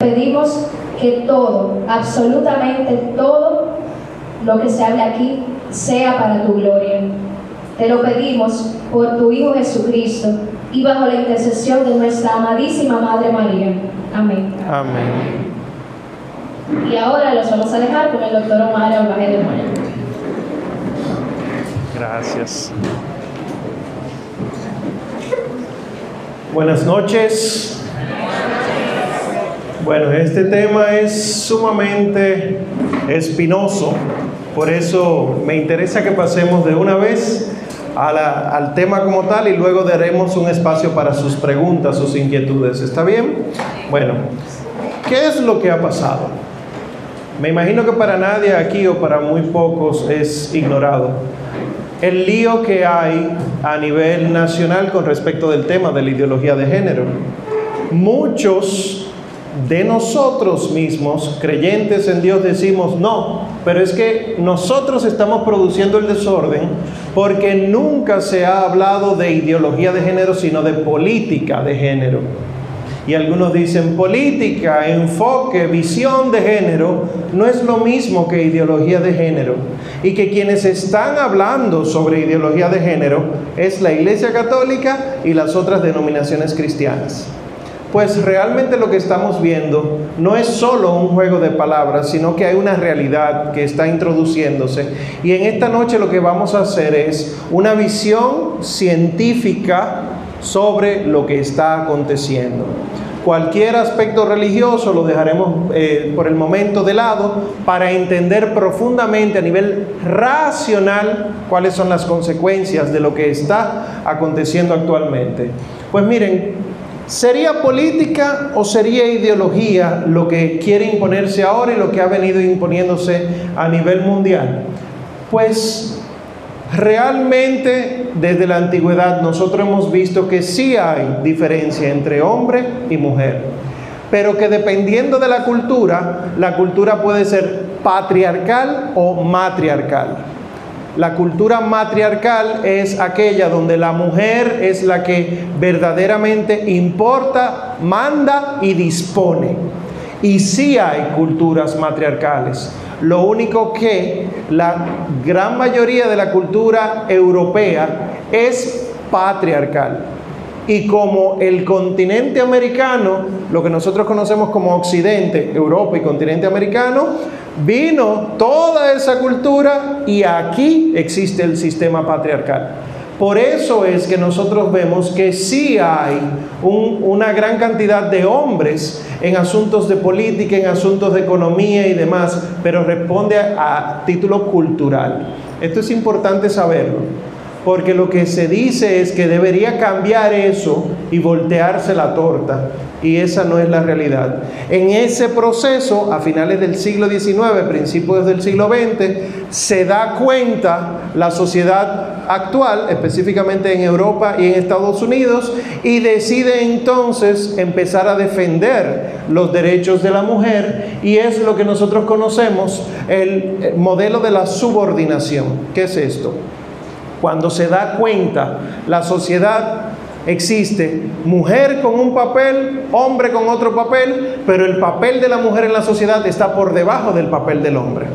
Pedimos que todo, absolutamente todo lo que se hable aquí sea para tu gloria. Te lo pedimos por tu Hijo Jesucristo y bajo la intercesión de nuestra amadísima Madre María. Amén. Amén. Y ahora los vamos a dejar con el doctor Omar Albaje de. Gracias. Buenas noches. Bueno, este tema es sumamente espinoso, por eso me interesa que pasemos de una vez al tema como tal y luego daremos un espacio para sus preguntas, sus inquietudes. ¿Está bien? Bueno, ¿qué es lo que ha pasado? Me imagino que para nadie aquí o para muy pocos es ignorado el lío que hay a nivel nacional con respecto del tema de la ideología de género. Muchos de nosotros mismos, creyentes en Dios, decimos, no, pero es que nosotros estamos produciendo el desorden porque nunca se ha hablado de ideología de género, sino de política de género. Y algunos dicen política, enfoque, visión de género, no es lo mismo que ideología de género. Y que quienes están hablando sobre ideología de género es la Iglesia Católica y las otras denominaciones cristianas. Pues realmente lo que estamos viendo no es solo un juego de palabras, sino que hay una realidad que está introduciéndose. Y en esta noche lo que vamos a hacer es una visión científica sobre lo que está aconteciendo. Cualquier aspecto religioso lo dejaremos eh, por el momento de lado para entender profundamente a nivel racional cuáles son las consecuencias de lo que está aconteciendo actualmente. Pues miren, ¿sería política o sería ideología lo que quiere imponerse ahora y lo que ha venido imponiéndose a nivel mundial? Pues Realmente desde la antigüedad nosotros hemos visto que sí hay diferencia entre hombre y mujer, pero que dependiendo de la cultura, la cultura puede ser patriarcal o matriarcal. La cultura matriarcal es aquella donde la mujer es la que verdaderamente importa, manda y dispone. Y sí hay culturas matriarcales. Lo único que la gran mayoría de la cultura europea es patriarcal. Y como el continente americano, lo que nosotros conocemos como Occidente, Europa y continente americano, vino toda esa cultura y aquí existe el sistema patriarcal. Por eso es que nosotros vemos que sí hay un- una gran cantidad de hombres en asuntos de política, en asuntos de economía y demás, pero responde a título cultural. Esto es importante saberlo, porque lo que se dice es que debería cambiar eso y voltearse la torta, y esa no es la realidad. En ese proceso, a finales del siglo XIX, principios del siglo XX, se da cuenta la sociedad actual, específicamente en Europa y en Estados Unidos, y decide entonces empezar a defender los derechos de la mujer, y es lo que nosotros conocemos, el modelo de la subordinación. ¿Qué es esto? Cuando se da cuenta la sociedad existe mujer con un papel, hombre con otro papel, pero el papel de la mujer en la sociedad está por debajo del papel del hombre.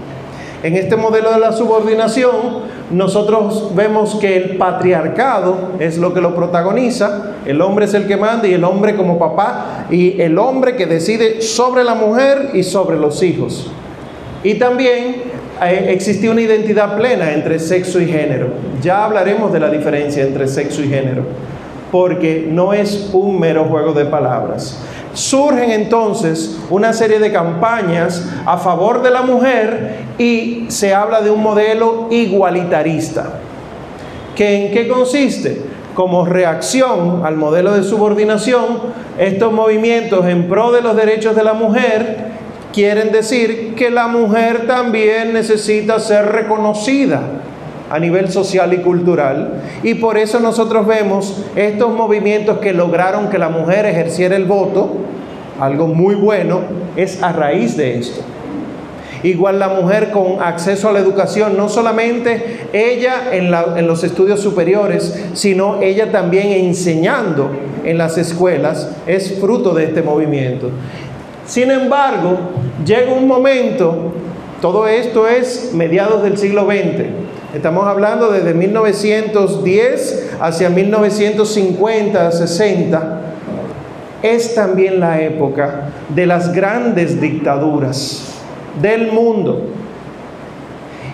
En este modelo de la subordinación, nosotros vemos que el patriarcado es lo que lo protagoniza, el hombre es el que manda y el hombre como papá y el hombre que decide sobre la mujer y sobre los hijos. Y también eh, existe una identidad plena entre sexo y género. Ya hablaremos de la diferencia entre sexo y género, porque no es un mero juego de palabras. Surgen entonces una serie de campañas a favor de la mujer y se habla de un modelo igualitarista. ¿Que ¿En qué consiste? Como reacción al modelo de subordinación, estos movimientos en pro de los derechos de la mujer quieren decir que la mujer también necesita ser reconocida a nivel social y cultural. Y por eso nosotros vemos estos movimientos que lograron que la mujer ejerciera el voto, algo muy bueno, es a raíz de esto. Igual la mujer con acceso a la educación, no solamente ella en, los estudios superiores, sino ella también enseñando en las escuelas, es fruto de este movimiento. Sin embargo, llega un momento, todo esto es mediados del siglo XX, estamos hablando desde 1910 hacia 1950, 60, es también la época de las grandes dictaduras del mundo.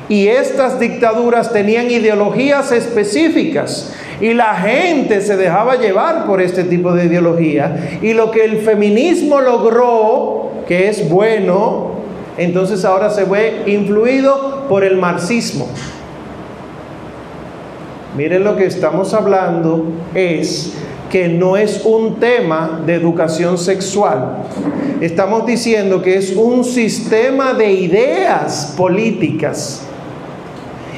Y estas dictaduras tenían ideologías específicas y la gente se dejaba llevar por este tipo de ideología. Y lo que el feminismo logró, que es bueno, entonces ahora se ve influido por el marxismo. Miren lo que estamos hablando es que no es un tema de educación sexual. Estamos diciendo que es un sistema de ideas políticas.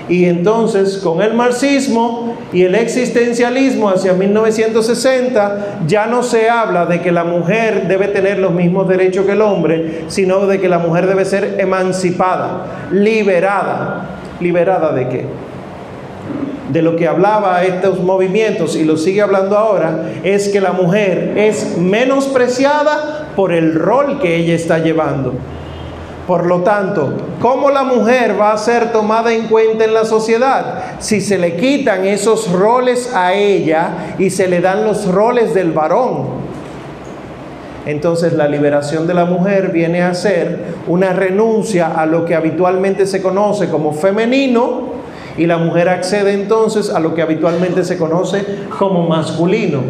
Y entonces con el marxismo y el existencialismo hacia 1960 ya no se habla de que la mujer debe tener los mismos derechos que el hombre, sino de que la mujer debe ser emancipada, liberada. ¿Liberada de qué? de lo que hablaba estos movimientos y lo sigue hablando ahora, es que la mujer es menospreciada por el rol que ella está llevando. Por lo tanto, ¿cómo la mujer va a ser tomada en cuenta en la sociedad? Si se le quitan esos roles a ella y se le dan los roles del varón. Entonces la liberación de la mujer viene a ser una renuncia a lo que habitualmente se conoce como femenino y la mujer accede entonces a lo que habitualmente se conoce como masculino.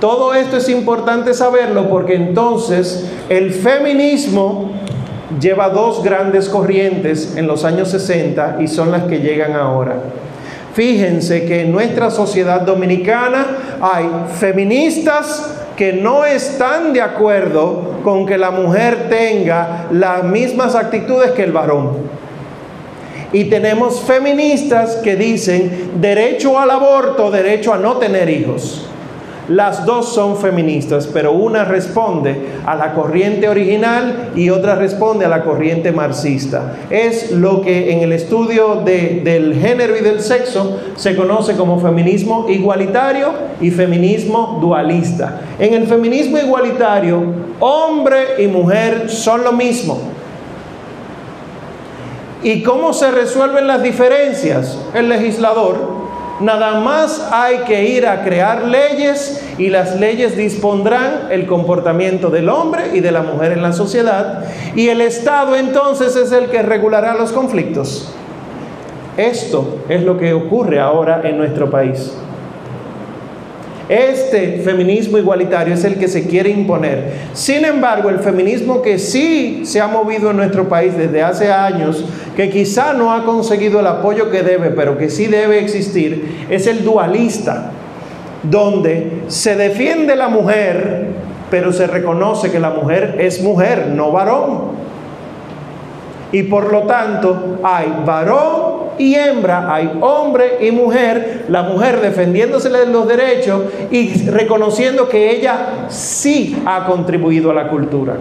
Todo esto es importante saberlo porque entonces el feminismo lleva dos grandes corrientes en los años 60 y son las que llegan ahora. Fíjense que en nuestra sociedad dominicana hay feministas que no están de acuerdo con que la mujer tenga las mismas actitudes que el varón. Y tenemos feministas que dicen derecho al aborto, derecho a no tener hijos. Las dos son feministas, pero una responde a la corriente original y otra responde a la corriente marxista. Es lo que en el estudio del género y del sexo se conoce como feminismo igualitario y feminismo dualista. En el feminismo igualitario, hombre y mujer son lo mismo. ¿Y cómo se resuelven las diferencias? El legislador. Nada más hay que ir a crear leyes y las leyes dispondrán el comportamiento del hombre y de la mujer en la sociedad y el Estado entonces es el que regulará los conflictos. Esto es lo que ocurre ahora en nuestro país. Este feminismo igualitario es el que se quiere imponer. Sin embargo, el feminismo que sí se ha movido en nuestro país desde hace años, que quizá no ha conseguido el apoyo que debe, pero que sí debe existir, es el dualista, donde se defiende la mujer, pero se reconoce que la mujer es mujer, no varón. Y por lo tanto hay varón y hembra, hay hombre y mujer, la mujer defendiéndose de los derechos y reconociendo que ella sí ha contribuido a la cultura.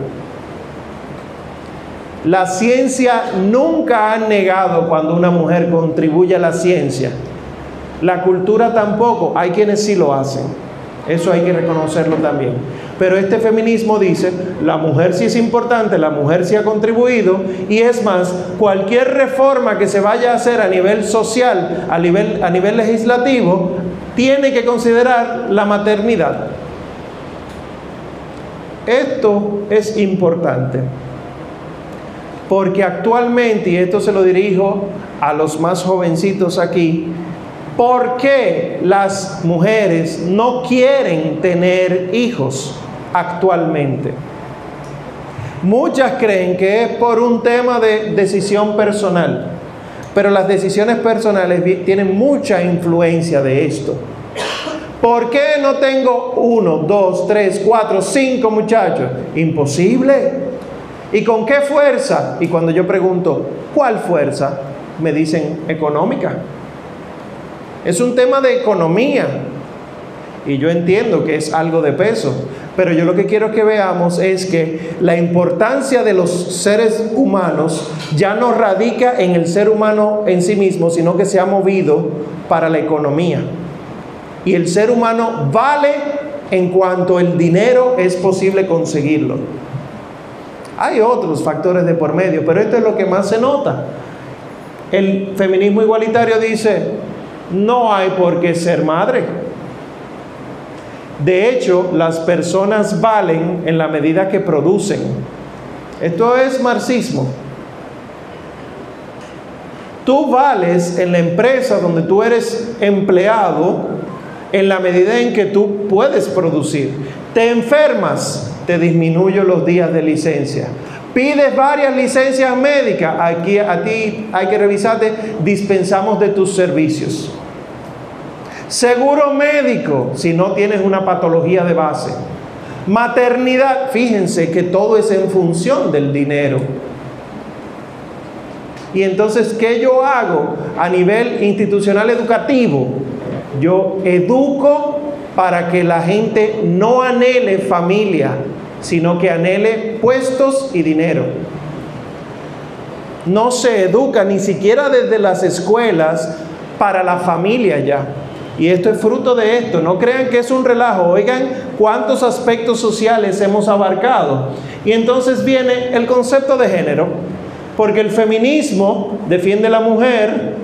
La ciencia nunca ha negado cuando una mujer contribuye a la ciencia. La cultura tampoco, hay quienes sí lo hacen. Eso hay que reconocerlo también. Pero este feminismo dice, la mujer sí es importante, la mujer sí ha contribuido y es más, cualquier reforma que se vaya a hacer a nivel social, a nivel, a nivel legislativo, tiene que considerar la maternidad. Esto es importante porque actualmente, y esto se lo dirijo a los más jovencitos aquí, ¿por qué las mujeres no quieren tener hijos? Actualmente. Muchas creen que es por un tema de decisión personal, pero las decisiones personales tienen mucha influencia de esto. ¿Por qué no tengo uno, dos, tres, cuatro, cinco muchachos? Imposible. ¿Y con qué fuerza? Y cuando yo pregunto, ¿cuál fuerza? Me dicen económica. Es un tema de economía. Y yo entiendo que es algo de peso, pero yo lo que quiero que veamos es que la importancia de los seres humanos ya no radica en el ser humano en sí mismo, sino que se ha movido para la economía. Y el ser humano vale en cuanto el dinero es posible conseguirlo. Hay otros factores de por medio, pero esto es lo que más se nota. El feminismo igualitario dice, no hay por qué ser madre. De hecho, las personas valen en la medida que producen. Esto es marxismo. Tú vales en la empresa donde tú eres empleado en la medida en que tú puedes producir. Te enfermas, te disminuyo los días de licencia. Pides varias licencias médicas, aquí a ti hay que revisarte, dispensamos de tus servicios. Seguro médico, si no tienes una patología de base. Maternidad, fíjense que todo es en función del dinero. Y entonces, ¿qué yo hago a nivel institucional educativo? Yo educo para que la gente no anhele familia, sino que anhele puestos y dinero. No se educa ni siquiera desde las escuelas para la familia ya. Y esto es fruto de esto. No crean que es un relajo. Oigan cuántos aspectos sociales hemos abarcado. Y entonces viene el concepto de género. Porque el feminismo defiende la mujer,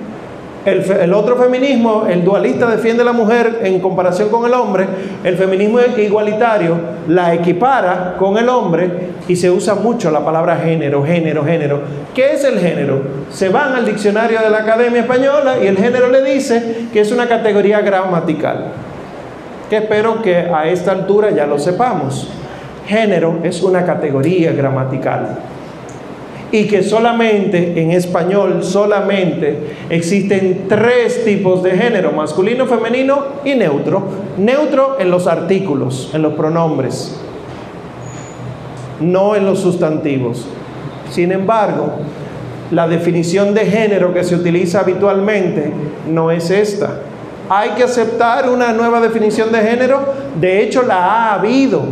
el, otro feminismo, el dualista defiende a la mujer en comparación con el hombre, el feminismo igualitario la equipara con el hombre y se usa mucho la palabra género, género, género. ¿Qué es el género? Se van al diccionario de la Academia Española y el género le dice que es una categoría gramatical, que espero que a esta altura ya lo sepamos. Género es una categoría gramatical y que solamente en español solamente existen tres tipos de género, masculino, femenino y neutro. Neutro en los artículos, en los pronombres, no en los sustantivos. Sin embargo, la definición de género que se utiliza habitualmente no es esta. Hay que aceptar una nueva definición de género, de hecho la ha habido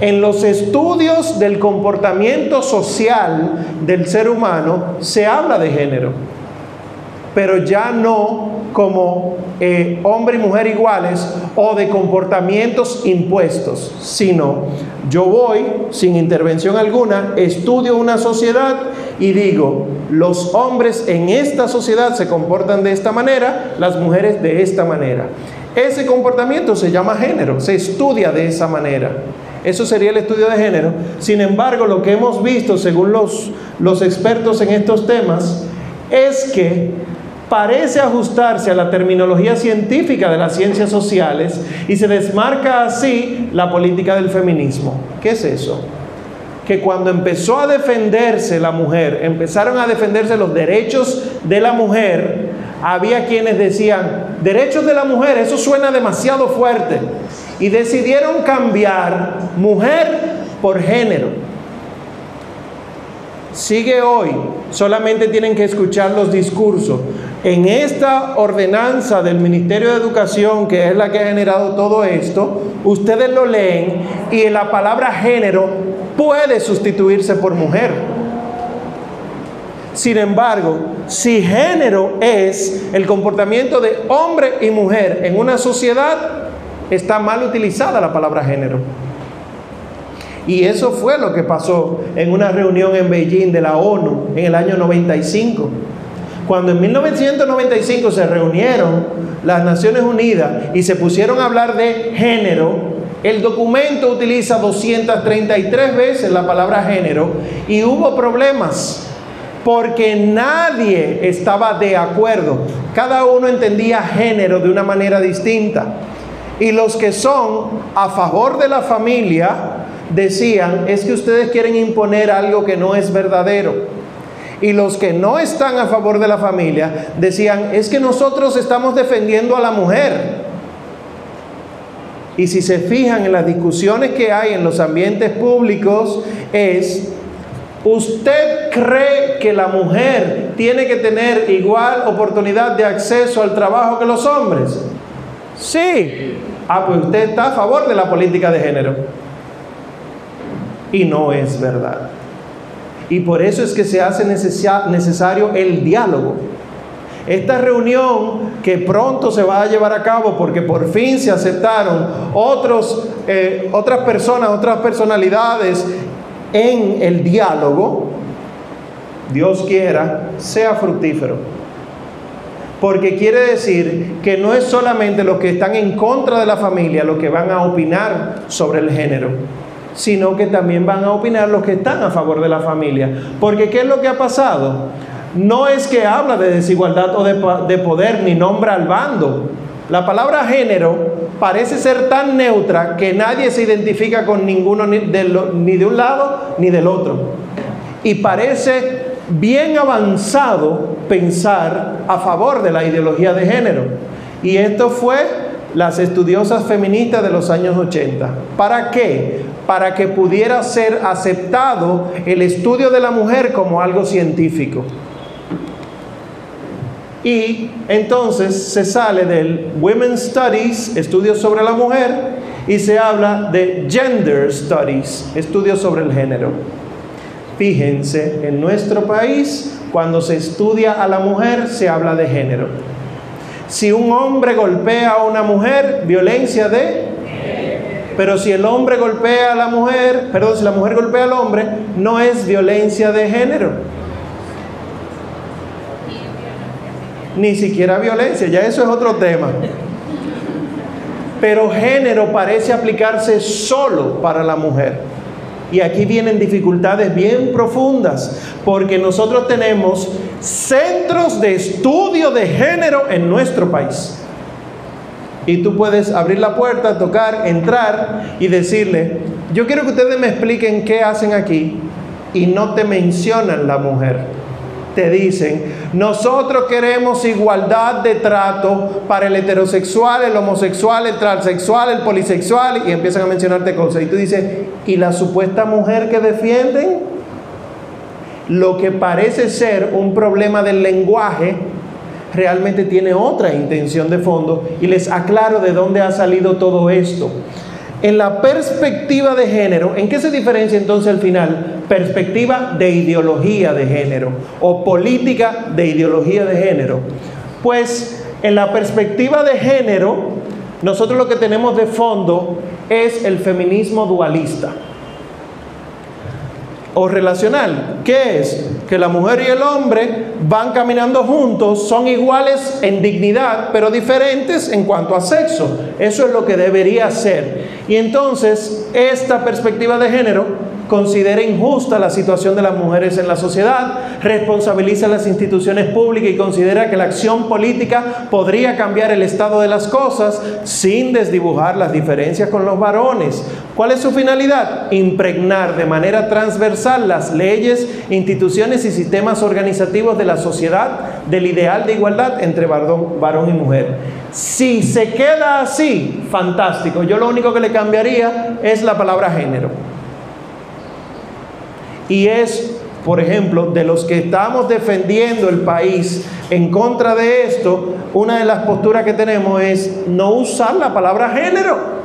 en los estudios del comportamiento social del ser humano se habla de género, pero ya no como eh, hombre y mujer iguales o de comportamientos impuestos, sino yo voy sin intervención alguna, estudio una sociedad y digo, los hombres en esta sociedad se comportan de esta manera, las mujeres de esta manera. Ese comportamiento se llama género, se estudia de esa manera. Eso sería el estudio de género. Sin embargo, lo que hemos visto, según los, expertos en estos temas, es que parece ajustarse a la terminología científica de las ciencias sociales y se desmarca así la política del feminismo. ¿Qué es eso? Que cuando empezó a defenderse la mujer, empezaron a defenderse los derechos de la mujer, había quienes decían, derechos de la mujer, eso suena demasiado fuerte y decidieron cambiar mujer por género. Sigue hoy, solamente tienen que escuchar los discursos. En esta ordenanza del Ministerio de Educación, que es la que ha generado todo esto, ustedes lo leen y la palabra género puede sustituirse por mujer. Sin embargo, si género es el comportamiento de hombre y mujer en una sociedad, está mal utilizada la palabra género. Y eso fue lo que pasó en una reunión en Beijing de la ONU en el año 95. Cuando en 1995 se reunieron las Naciones Unidas y se pusieron a hablar de género, el documento utiliza 233 veces la palabra género y hubo problemas porque nadie estaba de acuerdo. Cada uno entendía género de una manera distinta. Y los que son a favor de la familia decían, es que ustedes quieren imponer algo que no es verdadero. Y los que no están a favor de la familia decían, es que nosotros estamos defendiendo a la mujer. Y si se fijan en las discusiones que hay en los ambientes públicos, es, ¿usted cree que la mujer tiene que tener igual oportunidad de acceso al trabajo que los hombres? Sí. Ah, pues usted está a favor de la política de género. Y no es verdad. Y por eso es que se hace necesario el diálogo. Esta reunión que pronto se va a llevar a cabo porque por fin se aceptaron otros, eh, otras personas, otras personalidades en el diálogo, Dios quiera, sea fructífero. Porque quiere decir que no es solamente los que están en contra de la familia los que van a opinar sobre el género, sino que también van a opinar los que están a favor de la familia. Porque ¿qué es lo que ha pasado? No es que habla de desigualdad o de, poder ni nombra al bando. La palabra género parece ser tan neutra que nadie se identifica con ninguno ni de un lado ni del otro. Y parece bien avanzado pensar a favor de la ideología de género. Y esto fue las estudiosas feministas de los años 80. ¿Para qué? Para que pudiera ser aceptado el estudio de la mujer como algo científico. Y entonces se sale del Women's Studies, estudios sobre la mujer, y se habla de Gender Studies, estudios sobre el género. Fíjense, en nuestro país, cuando se estudia a la mujer, se habla de género. Si un hombre golpea a una mujer, violencia de... Pero si el hombre golpea a la mujer, perdón, si la mujer golpea al hombre, no es violencia de género. Ni siquiera violencia, ya eso es otro tema. Pero género parece aplicarse solo para la mujer. Y aquí vienen dificultades bien profundas, porque nosotros tenemos centros de estudio de género en nuestro país. Y tú puedes abrir la puerta, tocar, entrar y decirle, yo quiero que ustedes me expliquen qué hacen aquí y no te mencionan la mujer te dicen, nosotros queremos igualdad de trato para el heterosexual, el homosexual, el transexual, el polisexual, y empiezan a mencionarte cosas. Y tú dices, ¿y la supuesta mujer que defienden? Lo que parece ser un problema del lenguaje, realmente tiene otra intención de fondo y les aclaro de dónde ha salido todo esto. En la perspectiva de género, ¿en qué se diferencia entonces al final? Perspectiva de ideología de género o política de ideología de género. Pues en la perspectiva de género, nosotros lo que tenemos de fondo es el feminismo dualista o relacional. ¿Qué es? Que la mujer y el hombre van caminando juntos, son iguales en dignidad, pero diferentes en cuanto a sexo. Eso es lo que debería ser. Y entonces, esta perspectiva de género considera injusta la situación de las mujeres en la sociedad, responsabiliza a las instituciones públicas y considera que la acción política podría cambiar el estado de las cosas sin desdibujar las diferencias con los varones. ¿Cuál es su finalidad? Impregnar de manera transversal las leyes, instituciones y sistemas organizativos de la sociedad del ideal de igualdad entre varón, varón y mujer. Si se queda así, fantástico. Yo lo único que le cambiaría es la palabra género. Y es, por ejemplo, de los que estamos defendiendo el país en contra de esto, una de las posturas que tenemos es no usar la palabra género.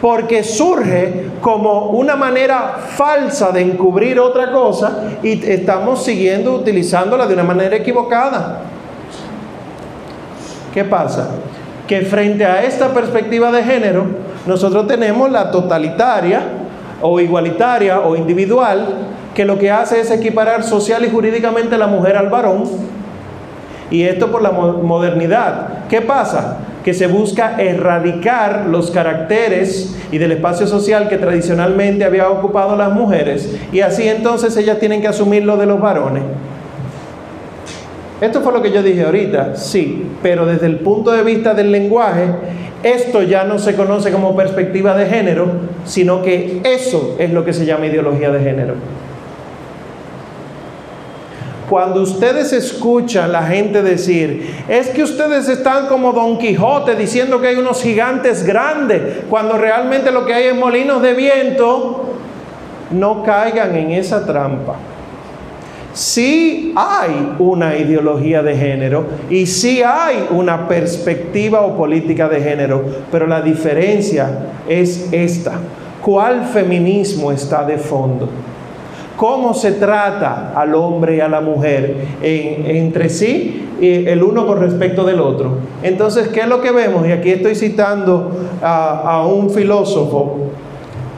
Porque surge como una manera falsa de encubrir otra cosa y estamos siguiendo utilizándola de una manera equivocada. ¿Qué pasa? Que frente a esta perspectiva de género, nosotros tenemos la totalitaria, o igualitaria o individual que lo que hace es equiparar social y jurídicamente la mujer al varón. Y esto por la modernidad. ¿Qué pasa? Que se busca erradicar los caracteres y del espacio social que tradicionalmente había ocupado las mujeres. Y así entonces ellas tienen que asumir lo de los varones. Esto fue lo que yo dije ahorita, sí, pero desde el punto de vista del lenguaje, esto ya no se conoce como perspectiva de género, sino que eso es lo que se llama ideología de género. Cuando ustedes escuchan la gente decir, es que ustedes están como Don Quijote diciendo que hay unos gigantes grandes, cuando realmente lo que hay es molinos de viento, no caigan en esa trampa. Sí hay una ideología de género y sí hay una perspectiva o política de género, pero la diferencia es esta. ¿Cuál feminismo está de fondo? ¿Cómo se trata al hombre y a la mujer entre sí, el uno con respecto del otro? Entonces, ¿qué es lo que vemos? Y aquí estoy citando a un filósofo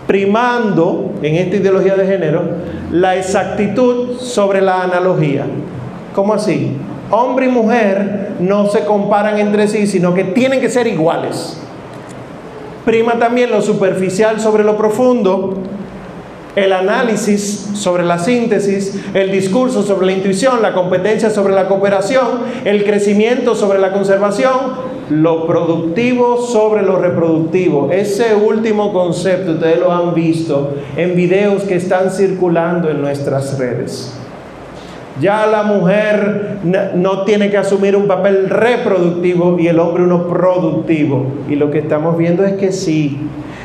primando en esta ideología de género la exactitud sobre la analogía. ¿Cómo así? Hombre y mujer no se comparan entre sí, sino que tienen que ser iguales. Prima también lo superficial sobre lo profundo, el análisis sobre la síntesis, el discurso sobre la intuición, la competencia sobre la cooperación, el crecimiento sobre la conservación, lo productivo sobre lo reproductivo. Ese último concepto ustedes lo han visto en videos que están circulando en nuestras redes. Ya la mujer no tiene que asumir un papel reproductivo y el hombre uno productivo. Y lo que estamos viendo es que sí,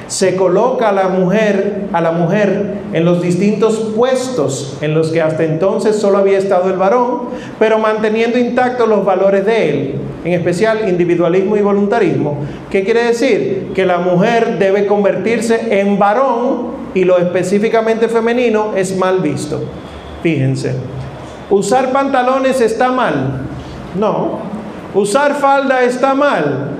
se coloca a la mujer, a la mujer en los distintos puestos en los que hasta entonces solo había estado el varón, pero manteniendo intactos los valores de él, en especial individualismo y voluntarismo. ¿Qué quiere decir? Que la mujer debe convertirse en varón y lo específicamente femenino es mal visto. Fíjense, ¿usar pantalones está mal? No. ¿Usar falda está mal?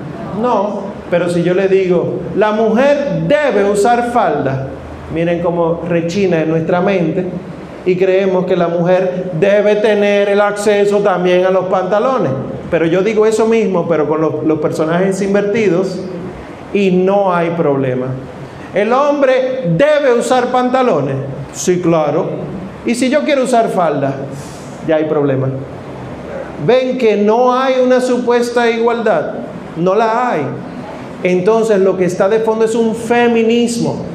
No. Pero si yo le digo, la mujer debe usar falda, miren cómo rechina en nuestra mente y creemos que la mujer debe tener el acceso también a los pantalones. Pero yo digo eso mismo, pero con los, personajes invertidos y no hay problema. ¿El hombre debe usar pantalones? Sí, claro. ¿Y si yo quiero usar falda? Ya hay problema. Ven que no hay una supuesta igualdad. No la hay. Entonces lo que está de fondo es un feminismo.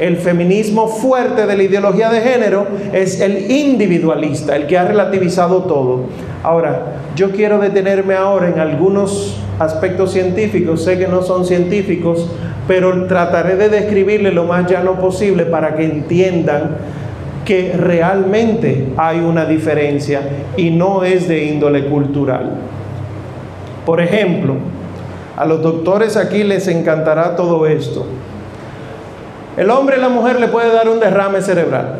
El feminismo fuerte de la ideología de género es el individualista, el que ha relativizado todo. Ahora, yo quiero detenerme ahora en algunos aspectos científicos, sé que no son científicos, pero trataré de describirle lo más llano posible para que entiendan que realmente hay una diferencia y no es de índole cultural. Por ejemplo, a los doctores aquí les encantará todo esto. El hombre y la mujer le puede dar un derrame cerebral.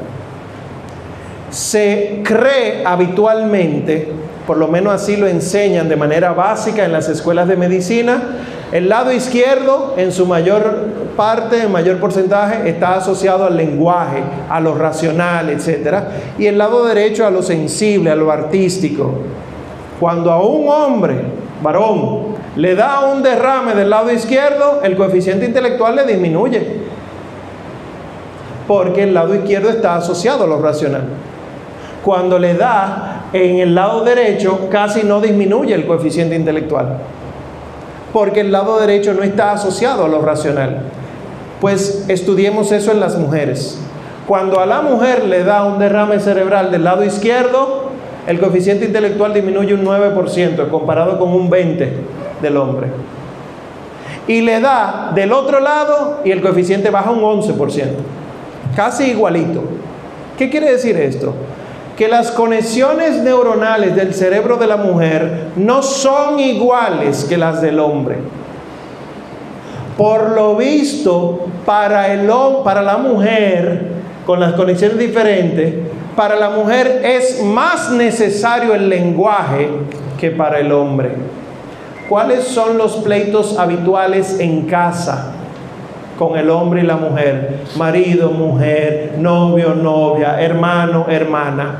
Se cree habitualmente, por lo menos así lo enseñan de manera básica en las escuelas de medicina, el lado izquierdo en su mayor parte, en mayor porcentaje, está asociado al lenguaje, a lo racional, etc. Y el lado derecho a lo sensible, a lo artístico. Cuando a un hombre, varón, le da un derrame del lado izquierdo, el coeficiente intelectual le disminuye. Porque el lado izquierdo está asociado a lo racional. Cuando le da en el lado derecho, casi no disminuye el coeficiente intelectual. Porque el lado derecho no está asociado a lo racional. Pues estudiemos eso en las mujeres. Cuando a la mujer le da un derrame cerebral del lado izquierdo, el coeficiente intelectual disminuye un 9% comparado con un 20% del hombre. Y le da del otro lado y el coeficiente baja un 11%. Casi igualito. ¿Qué quiere decir esto? Que las conexiones neuronales del cerebro de la mujer no son iguales que las del hombre. Por lo visto, para, el, para la mujer, con las conexiones diferentes, para la mujer es más necesario el lenguaje que para el hombre. ¿Cuáles son los pleitos habituales en casa con el hombre y la mujer? Marido, mujer, novio, novia, hermano, hermana.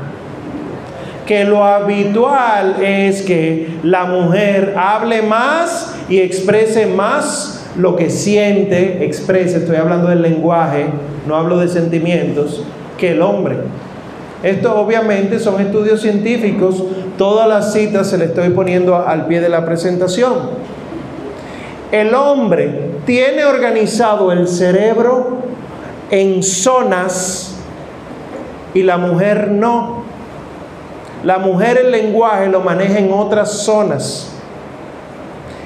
Que lo habitual es que la mujer hable más y exprese más lo que siente, exprese, estoy hablando del lenguaje, no hablo de sentimientos, que el hombre. Esto obviamente son estudios científicos, todas las citas se le estoy poniendo al pie de la presentación. El hombre tiene organizado el cerebro en zonas y la mujer no. La mujer el lenguaje lo maneja en otras zonas.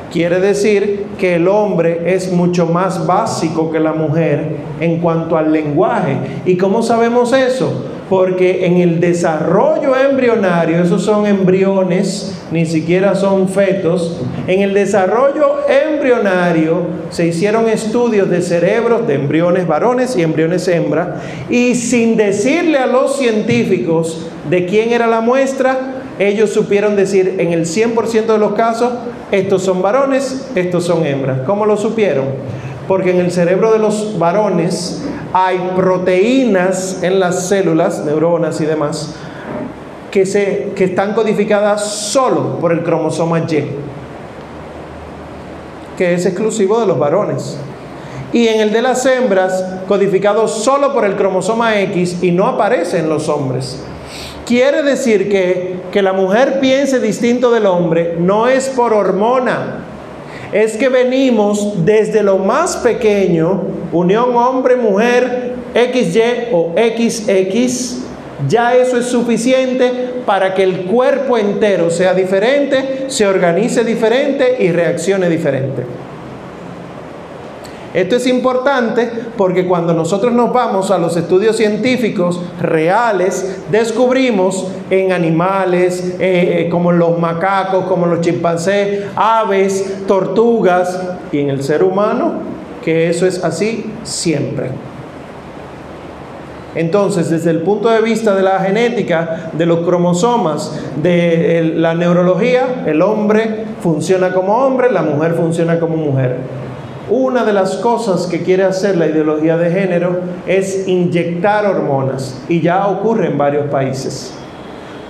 Quiere decir que el hombre es mucho más básico que la mujer en cuanto al lenguaje. ¿Y cómo sabemos eso? Porque en el desarrollo embrionario, esos son embriones, ni siquiera son fetos, en el desarrollo embrionario se hicieron estudios de cerebros de embriones varones y embriones hembra, y sin decirle a los científicos de quién era la muestra, ellos supieron decir en el 100% de los casos, estos son varones, estos son hembras. ¿Cómo lo supieron? Porque en el cerebro de los varones hay proteínas en las células, neuronas y demás, que, se, que están codificadas solo por el cromosoma Y, que es exclusivo de los varones. Y en el de las hembras, codificado solo por el cromosoma X y no aparece en los hombres. Quiere decir que, que la mujer piense distinto del hombre no es por hormona, es que venimos desde lo más pequeño, unión hombre-mujer, XY o XX, ya eso es suficiente para que el cuerpo entero sea diferente, se organice diferente y reaccione diferente. Esto es importante porque cuando nosotros nos vamos a los estudios científicos reales, descubrimos en animales eh, eh, como los macacos, como los chimpancés, aves, tortugas y en el ser humano que eso es así siempre. Entonces, desde el punto de vista de la genética, de los cromosomas, de la neurología, el hombre funciona como hombre, la mujer funciona como mujer. Una de las cosas que quiere hacer la ideología de género es inyectar hormonas y ya ocurre en varios países.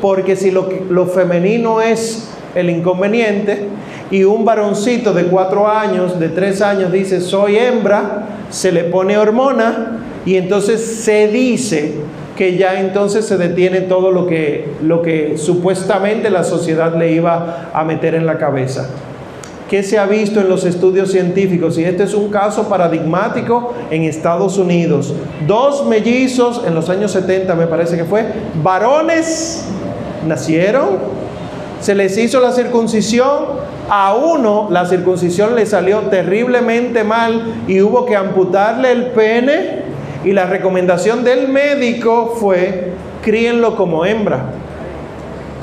Porque si lo, femenino es el inconveniente y un varoncito de cuatro años, de tres años dice soy hembra, se le pone hormona y entonces se dice que ya entonces se detiene todo lo que, lo que supuestamente la sociedad le iba a meter en la cabeza. ¿Qué se ha visto en los estudios científicos? Y este es un caso paradigmático en Estados Unidos. Dos mellizos en los años 70, me parece que fue, varones nacieron, se les hizo la circuncisión, a uno la circuncisión le salió terriblemente mal y hubo que amputarle el pene y la recomendación del médico fue críenlo como hembra.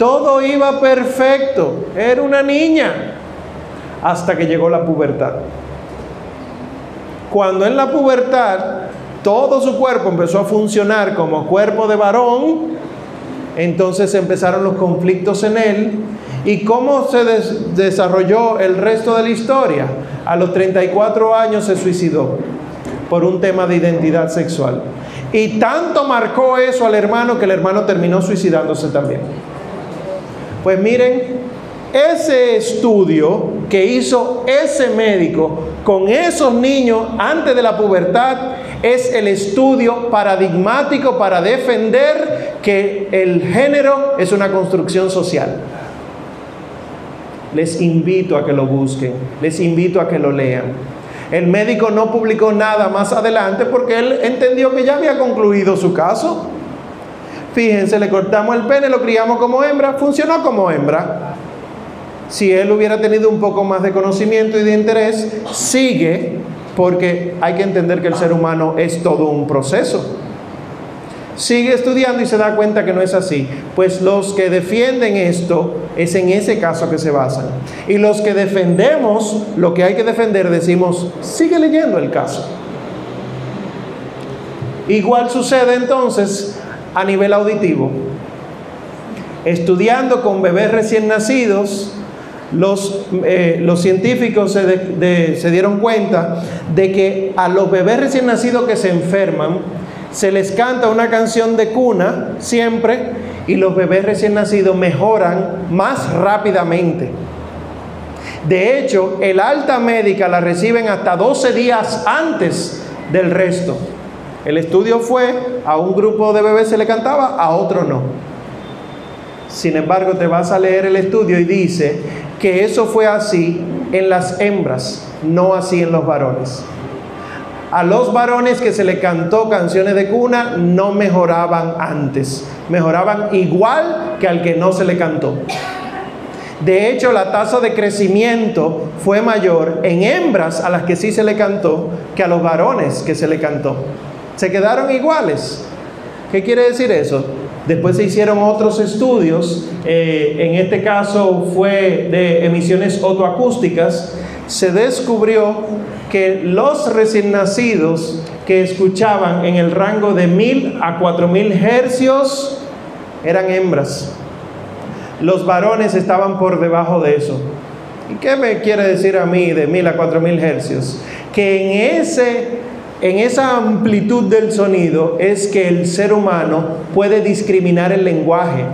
Todo iba perfecto, era una niña hasta que llegó la pubertad. Cuando en la pubertad todo su cuerpo empezó a funcionar como cuerpo de varón, entonces empezaron los conflictos en él. ¿Y cómo se desarrolló el resto de la historia? A los 34 años se suicidó por un tema de identidad sexual. Y tanto marcó eso al hermano que el hermano terminó suicidándose también. Pues miren, ese estudio que hizo ese médico con esos niños antes de la pubertad es el estudio paradigmático para defender que el género es una construcción social. Les invito a que lo busquen, les invito a que lo lean. El médico no publicó nada más adelante porque él entendió que ya había concluido su caso. Fíjense, le cortamos el pene, lo criamos como hembra, funcionó como hembra si él hubiera tenido un poco más de conocimiento y de interés, sigue, porque hay que entender que el ser humano es todo un proceso. Sigue estudiando y se da cuenta que no es así. Pues los que defienden esto es en ese caso que se basan. Y los que defendemos lo que hay que defender decimos, sigue leyendo el caso. Igual sucede entonces a nivel auditivo. Estudiando con bebés recién nacidos, los, eh, los científicos se, se dieron cuenta de que a los bebés recién nacidos que se enferman, se les canta una canción de cuna siempre y los bebés recién nacidos mejoran más rápidamente. De hecho, el alta médica la reciben hasta 12 días antes del resto. El estudio fue, a un grupo de bebés se le cantaba, a otro no. Sin embargo, te vas a leer el estudio y dice que eso fue así en las hembras, no así en los varones. A los varones que se le cantó canciones de cuna no mejoraban antes, mejoraban igual que al que no se le cantó. De hecho, la tasa de crecimiento fue mayor en hembras a las que sí se le cantó que a los varones que se le cantó. Se quedaron iguales. ¿Qué quiere decir eso? Después se hicieron otros estudios, eh, en este caso fue de emisiones otoacústicas, se descubrió que los recién nacidos que escuchaban en el rango de 1000 a 4000 hercios eran hembras. Los varones estaban por debajo de eso. ¿Y qué me quiere decir a mí de 1000 a 4000 hercios? que en, ese, en esa amplitud del sonido es que el ser humano puede discriminar el lenguaje.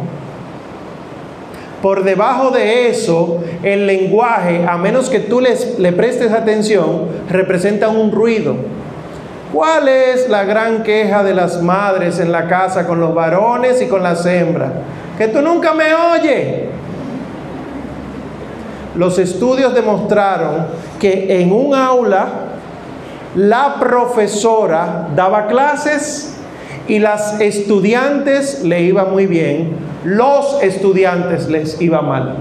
Por debajo de eso, el lenguaje, a menos que tú le prestes atención, representa un ruido. ¿Cuál es la gran queja de las madres en la casa con los varones y con las hembras? Que tú nunca me oyes. Los estudios demostraron que en un aula la profesora daba clases y las estudiantes le iba muy bien, los estudiantes les iba mal.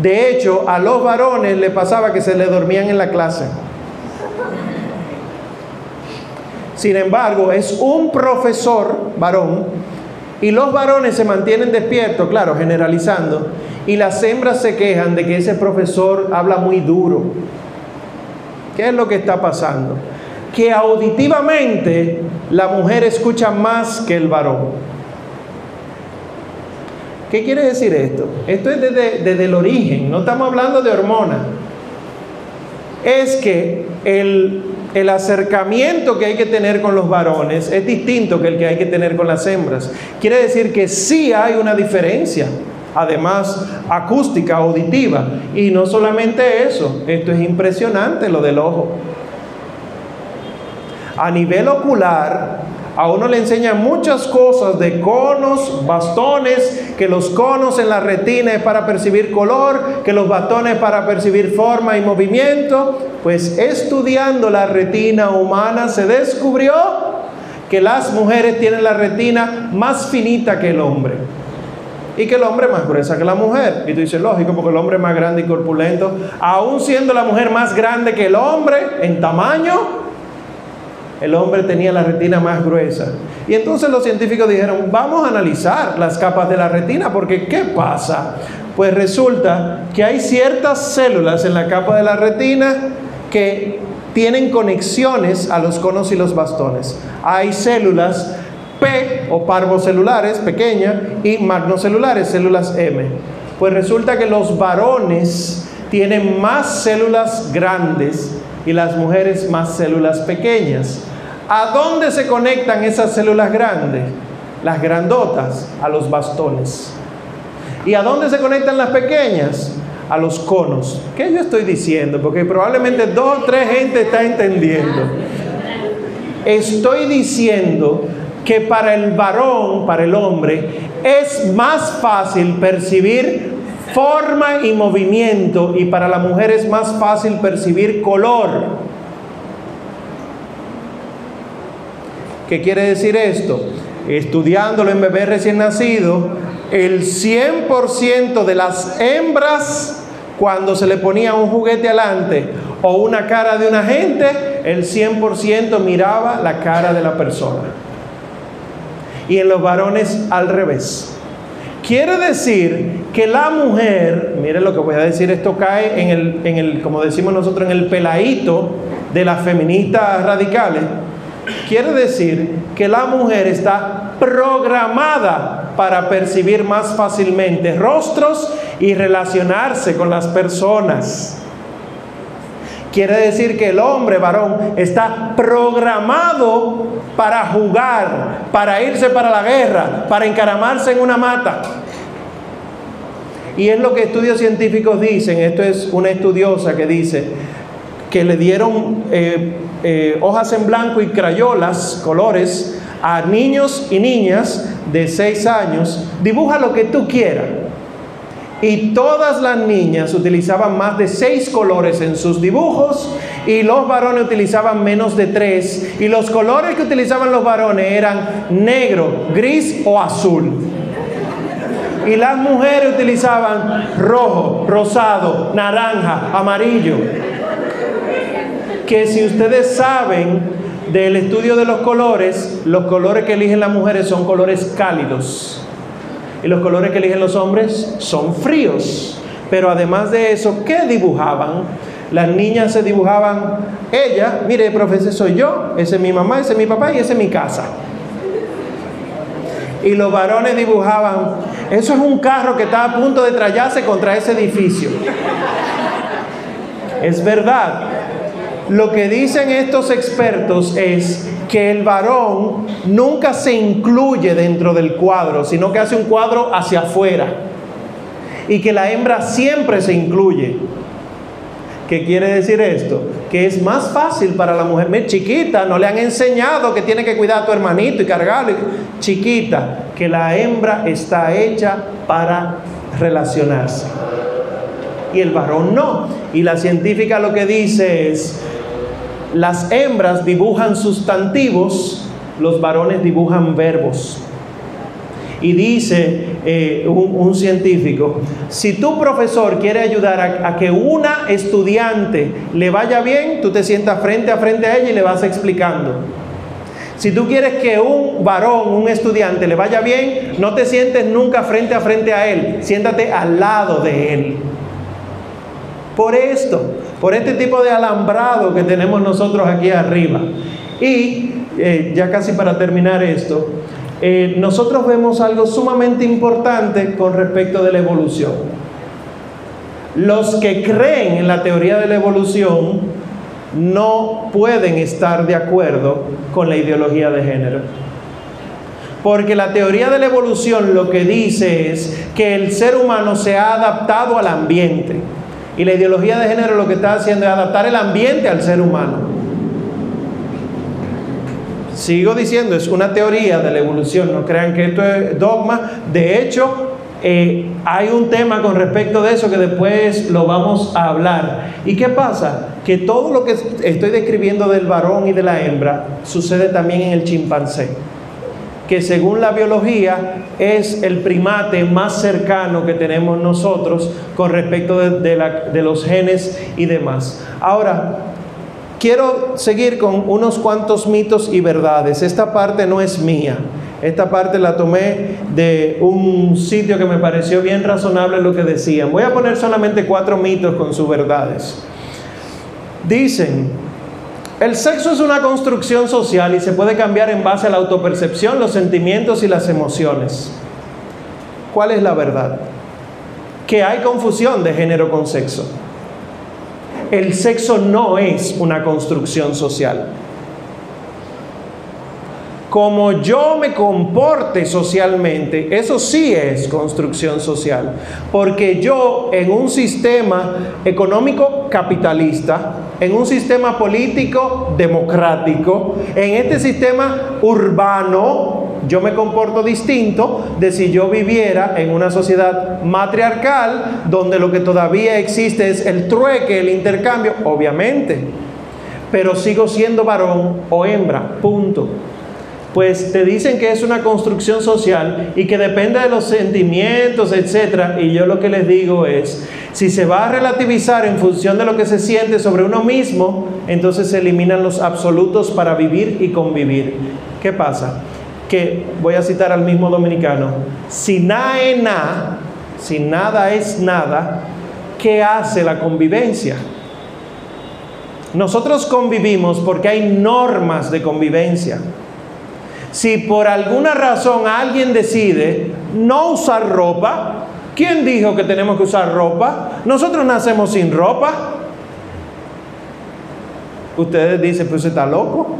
De hecho, a los varones le pasaba que se le dormían en la clase. Sin embargo, es un profesor varón y los varones se mantienen despiertos, claro, generalizando, y las hembras se quejan de que ese profesor habla muy duro. ¿Qué es lo que está pasando? Que auditivamente la mujer escucha más que el varón. ¿Qué quiere decir esto? Esto es desde, el origen, no estamos hablando de hormonas. Es que el acercamiento que hay que tener con los varones es distinto que el que hay que tener con las hembras. Quiere decir que sí hay una diferencia, además acústica, auditiva. Y no solamente eso, esto es impresionante lo del ojo. A nivel ocular, a uno le enseñan muchas cosas de conos, bastones, que los conos en la retina es para percibir color, que los bastones para percibir forma y movimiento. Pues estudiando la retina humana se descubrió que las mujeres tienen la retina más finita que el hombre. Y que el hombre es más gruesa que la mujer. Y tú dices, lógico, porque el hombre es más grande y corpulento. Aún siendo la mujer más grande que el hombre en tamaño, el hombre tenía la retina más gruesa. Y entonces los científicos dijeron, vamos a analizar las capas de la retina, porque ¿qué pasa? Pues resulta que hay ciertas células en la capa de la retina que tienen conexiones a los conos y los bastones. Hay células P o parvocelulares, pequeñas, y magnocelulares, células M. Pues resulta que los varones tienen más células grandes y las mujeres más células pequeñas. ¿A dónde se conectan esas células grandes? Las grandotas, a los bastones. ¿Y a dónde se conectan las pequeñas? A los conos. ¿Qué yo estoy diciendo? Porque probablemente dos o tres gente está entendiendo. Estoy diciendo que para el varón, para el hombre, es más fácil percibir forma y movimiento y para la mujer es más fácil percibir color. ¿Qué quiere decir esto? Estudiándolo en bebé recién nacido, el 100% de las hembras, cuando se le ponía un juguete adelante o una cara de una gente, el 100% miraba la cara de la persona. Y en los varones al revés. Quiere decir que la mujer, mire lo que voy a decir, esto cae en el, en el como decimos nosotros, en el peladito de las feministas radicales Quiere decir que la mujer está programada para percibir más fácilmente rostros y relacionarse con las personas. Quiere decir que el hombre varón está programado para jugar, para irse para la guerra, para encaramarse en una mata. Y es lo que estudios científicos dicen. Esto es una estudiosa que dice que le dieron eh, eh, hojas en blanco y crayolas, colores, a niños y niñas de 6 años, dibuja lo que tú quieras. Y todas las niñas utilizaban más de seis colores en sus dibujos y los varones utilizaban menos de tres. Y los colores que utilizaban los varones eran negro, gris o azul. Y las mujeres utilizaban rojo, rosado, naranja, amarillo que si ustedes saben del estudio de los colores, los colores que eligen las mujeres son colores cálidos y los colores que eligen los hombres son fríos. Pero además de eso, ¿qué dibujaban? Las niñas se dibujaban, ella, mire, profesor, soy yo, ese es mi mamá, ese es mi papá y ese es mi casa. Y los varones dibujaban, eso es un carro que está a punto de trallarse contra ese edificio. Es verdad, lo que dicen estos expertos es que el varón nunca se incluye dentro del cuadro, sino que hace un cuadro hacia afuera. Y que la hembra siempre se incluye. ¿Qué quiere decir esto? Que es más fácil para la mujer, Mira, chiquita, no le han enseñado que tiene que cuidar a tu hermanito y cargarlo. Chiquita, que la hembra está hecha para relacionarse. Y el varón no. Y la científica lo que dice es, las hembras dibujan sustantivos, los varones dibujan verbos. Y dice eh, un, científico, si tu profesor quiere ayudar a, a, que una estudiante le vaya bien, tú te sientas frente a frente a ella y le vas explicando. Si tú quieres que un varón, un estudiante le vaya bien, no te sientes nunca frente a frente a él, siéntate al lado de él. Por esto, por este tipo de alambrado que tenemos nosotros aquí arriba. Y eh, ya casi para terminar esto, eh, nosotros vemos algo sumamente importante con respecto de la evolución. Los que creen en la teoría de la evolución no pueden estar de acuerdo con la ideología de género. Porque la teoría de la evolución lo que dice es que el ser humano se ha adaptado al ambiente. Y la ideología de género lo que está haciendo es adaptar el ambiente al ser humano. Sigo diciendo, es una teoría de la evolución, no crean que esto es dogma. De hecho, eh, hay un tema con respecto de eso que después lo vamos a hablar. ¿Y qué pasa? Que todo lo que estoy describiendo del varón y de la hembra sucede también en el chimpancé que según la biología es el primate más cercano que tenemos nosotros con respecto de, los genes y demás. Ahora, quiero seguir con unos cuantos mitos y verdades. Esta parte no es mía. Esta parte la tomé de un sitio que me pareció bien razonable lo que decían. Voy a poner solamente cuatro mitos con sus verdades. Dicen el sexo es una construcción social y se puede cambiar en base a la autopercepción, los sentimientos y las emociones. ¿Cuál es la verdad? Que hay confusión de género con sexo. El sexo no es una construcción social. Como yo me comporte socialmente, eso sí es construcción social. Porque yo en un sistema económico capitalista, en un sistema político democrático, en este sistema urbano, yo me comporto distinto de si yo viviera en una sociedad matriarcal donde lo que todavía existe es el trueque, el intercambio, obviamente, pero sigo siendo varón o hembra, punto pues te dicen que es una construcción social y que depende de los sentimientos, etc. Y yo lo que les digo es, si se va a relativizar en función de lo que se siente sobre uno mismo, entonces se eliminan los absolutos para vivir y convivir. ¿Qué pasa? Que voy a citar al mismo dominicano, si nada es nada, si nada es nada, ¿qué hace la convivencia? Nosotros convivimos porque hay normas de convivencia. Si por alguna razón alguien decide no usar ropa, ¿quién dijo que tenemos que usar ropa? Nosotros nacemos sin ropa. Ustedes dicen, pues está loco.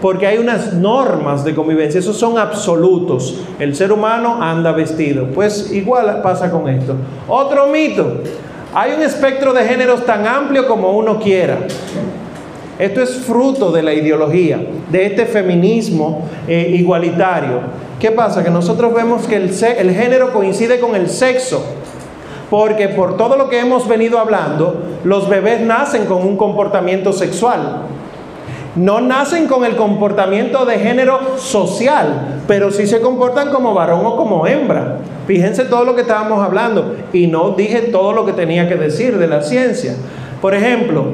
Porque hay unas normas de convivencia, esos son absolutos. El ser humano anda vestido. Pues igual pasa con esto. Otro mito. Hay un espectro de géneros tan amplio como uno quiera. Esto es fruto de la ideología, de este feminismo eh, igualitario. ¿Qué pasa? Que nosotros vemos que el, el género coincide con el sexo. Porque por todo lo que hemos venido hablando, los bebés nacen con un comportamiento sexual. No nacen con el comportamiento de género social, pero sí se comportan como varón o como hembra. Fíjense todo lo que estábamos hablando y no dije todo lo que tenía que decir de la ciencia. Por ejemplo,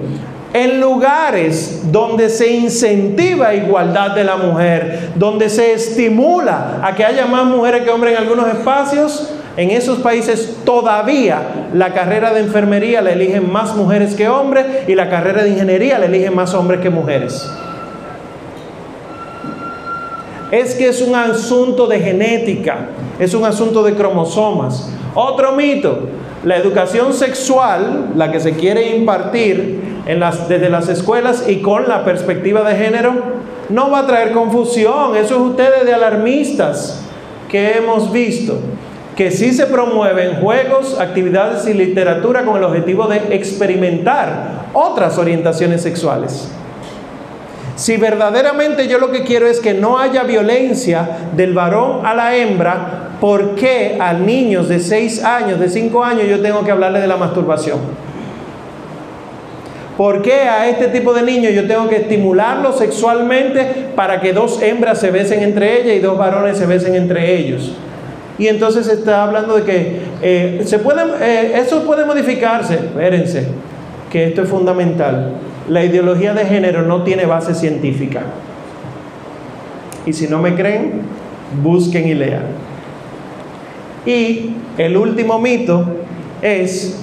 en lugares donde se incentiva igualdad de la mujer, donde se estimula a que haya más mujeres que hombres en algunos espacios, en esos países todavía la carrera de enfermería la eligen más mujeres que hombres y la carrera de ingeniería la eligen más hombres que mujeres. Es que es un asunto de genética, es un asunto de cromosomas. Otro mito, La educación sexual, la que se quiere impartir desde las escuelas y con la perspectiva de género, no va a traer confusión. Eso es ustedes de alarmistas que hemos visto que sí se promueven juegos, actividades y literatura con el objetivo de experimentar otras orientaciones sexuales. Si verdaderamente yo lo que quiero es que no haya violencia del varón a la hembra, ¿por qué a niños de 6 años, de 5 años yo tengo que hablarle de la masturbación? ¿Por qué a este tipo de niños yo tengo que estimularlo sexualmente para que dos hembras se besen entre ellas y dos varones se besen entre ellos? Y entonces está hablando de que eh, se eh, eso puede modificarse. Espérense, que esto es fundamental la ideología de género no tiene base científica. Y si no me creen, busquen y lean. Y el último mito es,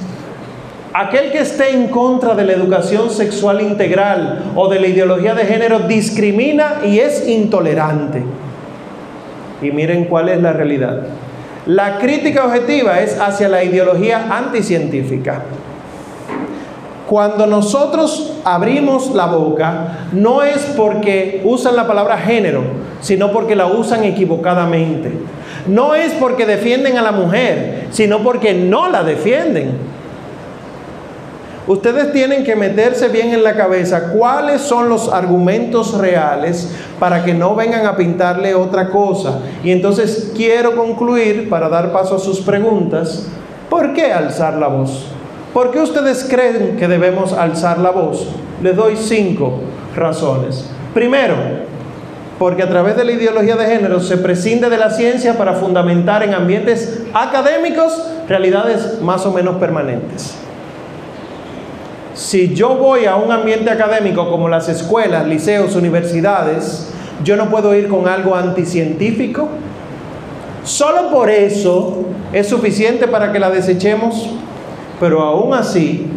aquel que esté en contra de la educación sexual integral o de la ideología de género discrimina y es intolerante. Y miren cuál es la realidad. La crítica objetiva es hacia la ideología anticientífica. Cuando nosotros abrimos la boca, no es porque usan la palabra género, sino porque la usan equivocadamente. No es porque defienden a la mujer, sino porque no la defienden. Ustedes tienen que meterse bien en la cabeza cuáles son los argumentos reales para que no vengan a pintarle otra cosa. Y entonces quiero concluir para dar paso a sus preguntas. ¿Por qué alzar la voz? ¿Por qué ustedes creen que debemos alzar la voz? Les doy cinco razones. Primero, porque a través de la ideología de género se prescinde de la ciencia para fundamentar en ambientes académicos realidades más o menos permanentes. Si yo voy a un ambiente académico como las escuelas, liceos, universidades, yo no puedo ir con algo anticientífico. Solo por eso es suficiente para que la desechemos pero aún así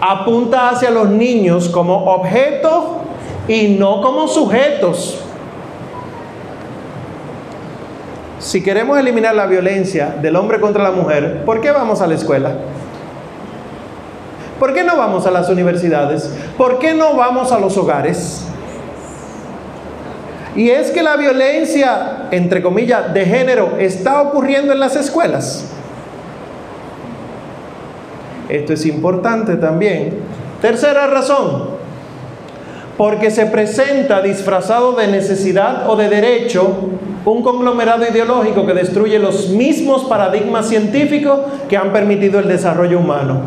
apunta hacia los niños como objetos y no como sujetos. Si queremos eliminar la violencia del hombre contra la mujer, ¿por qué vamos a la escuela? ¿Por qué no vamos a las universidades? ¿Por qué no vamos a los hogares? Y es que la violencia, entre comillas, de género está ocurriendo en las escuelas. Esto es importante también. Tercera razón, porque se presenta disfrazado de necesidad o de derecho un conglomerado ideológico que destruye los mismos paradigmas científicos que han permitido el desarrollo humano.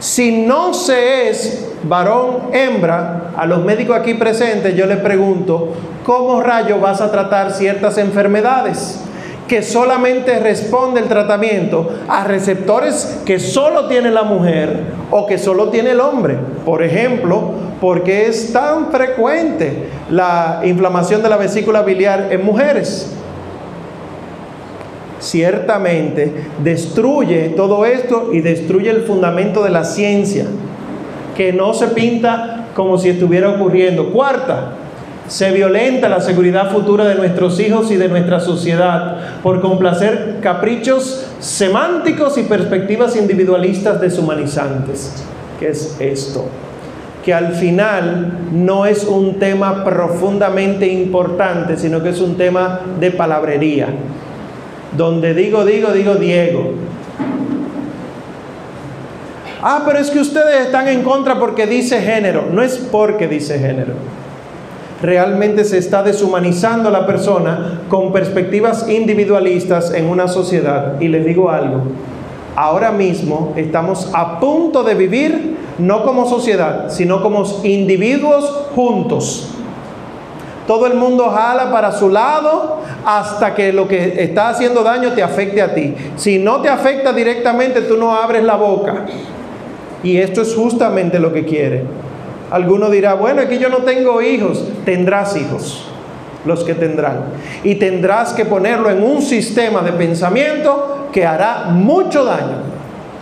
Si no se es varón, hembra, a los médicos aquí presentes yo les pregunto, ¿cómo rayo vas a tratar ciertas enfermedades? Que solamente responde el tratamiento a receptores que solo tiene la mujer o que solo tiene el hombre. Por ejemplo, porque es tan frecuente la inflamación de la vesícula biliar en mujeres. Ciertamente destruye todo esto y destruye el fundamento de la ciencia, que no se pinta como si estuviera ocurriendo. Cuarta, se violenta la seguridad futura de nuestros hijos y de nuestra sociedad por complacer caprichos semánticos y perspectivas individualistas deshumanizantes. ¿Qué es esto? Que al final no es un tema profundamente importante, sino que es un tema de palabrería. Donde digo, digo, digo Diego. Ah, pero es que ustedes están en contra porque dice género. No es porque dice género realmente se está deshumanizando a la persona con perspectivas individualistas en una sociedad. Y les digo algo, ahora mismo estamos a punto de vivir no como sociedad, sino como individuos juntos. Todo el mundo jala para su lado hasta que lo que está haciendo daño te afecte a ti. Si no te afecta directamente, tú no abres la boca. Y esto es justamente lo que quiere. Alguno dirá, bueno, aquí yo no tengo hijos. Tendrás hijos, los que tendrán. Y tendrás que ponerlo en un sistema de pensamiento que hará mucho daño,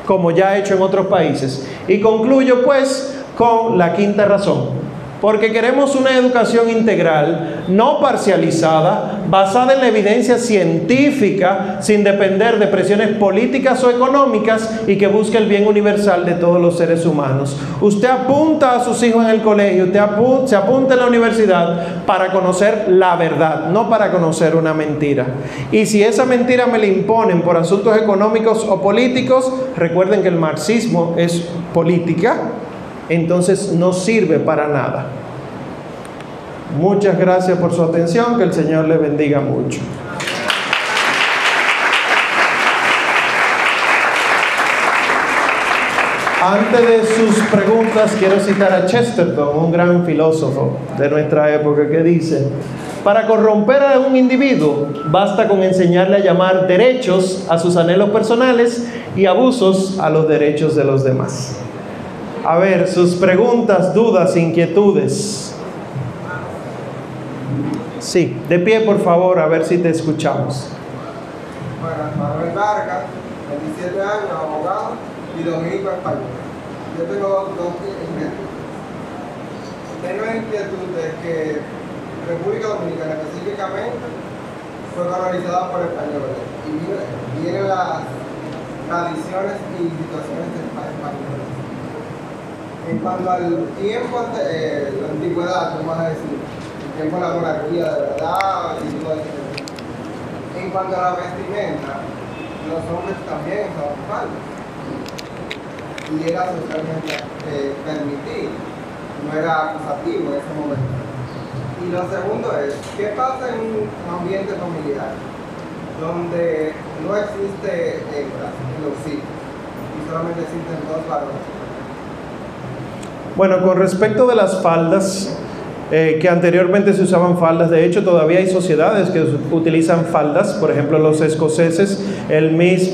como ya ha hecho en otros países. Y concluyo pues con la quinta razón. Porque queremos una educación integral, no parcializada, basada en la evidencia científica, sin depender de presiones políticas o económicas y que busque el bien universal de todos los seres humanos. Usted apunta a sus hijos en el colegio, usted se apunta en la universidad para conocer la verdad, no para conocer una mentira. Y si esa mentira me la imponen por asuntos económicos o políticos, recuerden que el marxismo es política, entonces no sirve para nada. Muchas gracias por su atención, que el Señor le bendiga mucho. Antes de sus preguntas, quiero citar a Chesterton, un gran filósofo de nuestra época, que dice, para corromper a un individuo basta con enseñarle a llamar derechos a sus anhelos personales y abusos a los derechos de los demás. A ver, sus preguntas, dudas, inquietudes. Sí, de pie por favor, a ver si te escuchamos. Bueno, Manuel Vargas, 27 años, abogado y dominico español. Yo tengo dos inquietudes. Tengo la inquietud de que República Dominicana específicamente fue colonizada por españoles y vienen las tradiciones y situaciones españolas. En cuanto al tiempo eh, la antigüedad, vamos a decir, el tiempo de la monarquía de verdad y todo eso. En cuanto a la vestimenta, los hombres también usaban faldas. Y era socialmente eh, permitido, no era acusativo en ese momento. Y lo segundo es, ¿qué pasa en un ambiente familiar donde no existe hembras en los hijos y solamente existen dos varones? Bueno, con respecto de las faldas, eh, que anteriormente se usaban faldas, de hecho todavía hay sociedades que utilizan faldas, por ejemplo los escoceses,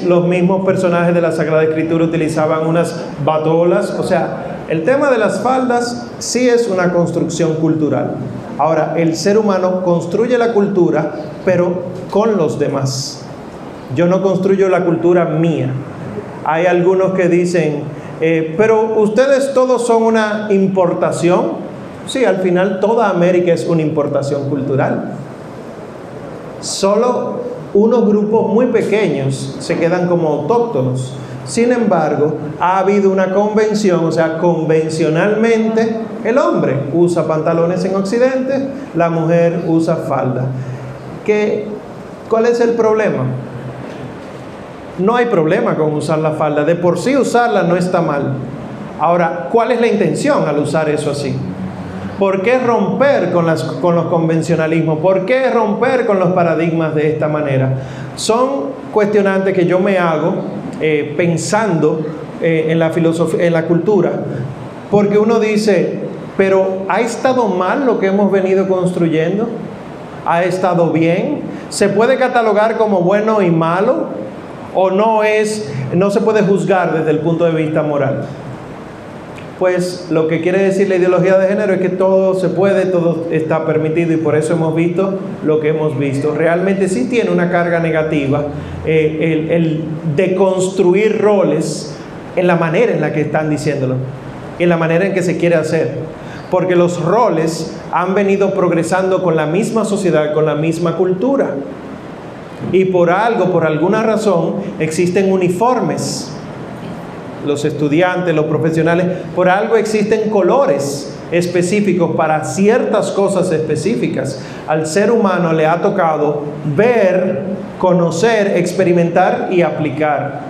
los mismos personajes de la Sagrada Escritura utilizaban unas batolas, o sea, el tema de las faldas sí es una construcción cultural. Ahora, el ser humano construye la cultura, pero con los demás. Yo no construyo la cultura mía. Hay algunos que dicen, eh, pero ustedes todos son una importación. Sí, al final toda América es una importación cultural. Solo unos grupos muy pequeños se quedan como autóctonos. Sin embargo, ha habido una convención, o sea, convencionalmente el hombre usa pantalones en Occidente, la mujer usa falda. ¿Qué, ¿Cuál es el problema? No hay problema con usar la falda. De por sí usarla no está mal. Ahora, ¿cuál es la intención al usar eso así? ¿Por qué romper con, los convencionalismos? ¿Por qué romper con los paradigmas de esta manera? Son cuestionantes que yo me hago eh, pensando eh, en la filosofía, en la cultura, porque uno dice, pero ¿ha estado mal lo que hemos venido construyendo? ¿Ha estado bien? ¿Se puede catalogar como bueno y malo? O no es, no se puede juzgar desde el punto de vista moral. Pues lo que quiere decir la ideología de género es que todo se puede, todo está permitido y por eso hemos visto lo que hemos visto. Realmente sí tiene una carga negativa eh, el, el deconstruir roles en la manera en la que están diciéndolo, en la manera en que se quiere hacer. Porque los roles han venido progresando con la misma sociedad, con la misma cultura. Y por algo, por alguna razón, existen uniformes. Los estudiantes, los profesionales, por algo existen colores específicos para ciertas cosas específicas. Al ser humano le ha tocado ver, conocer, experimentar y aplicar.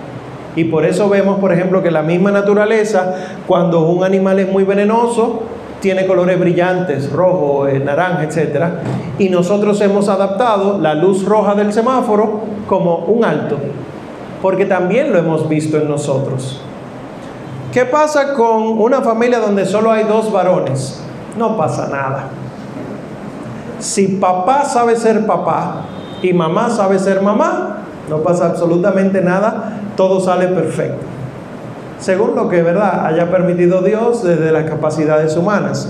Y por eso vemos, por ejemplo, que la misma naturaleza, cuando un animal es muy venenoso, tiene colores brillantes, rojo, eh, naranja, etc. Y nosotros hemos adaptado la luz roja del semáforo como un alto, porque también lo hemos visto en nosotros. ¿Qué pasa con una familia donde solo hay dos varones? No pasa nada. Si papá sabe ser papá y mamá sabe ser mamá, no pasa absolutamente nada, todo sale perfecto según lo que verdad haya permitido Dios desde las capacidades humanas.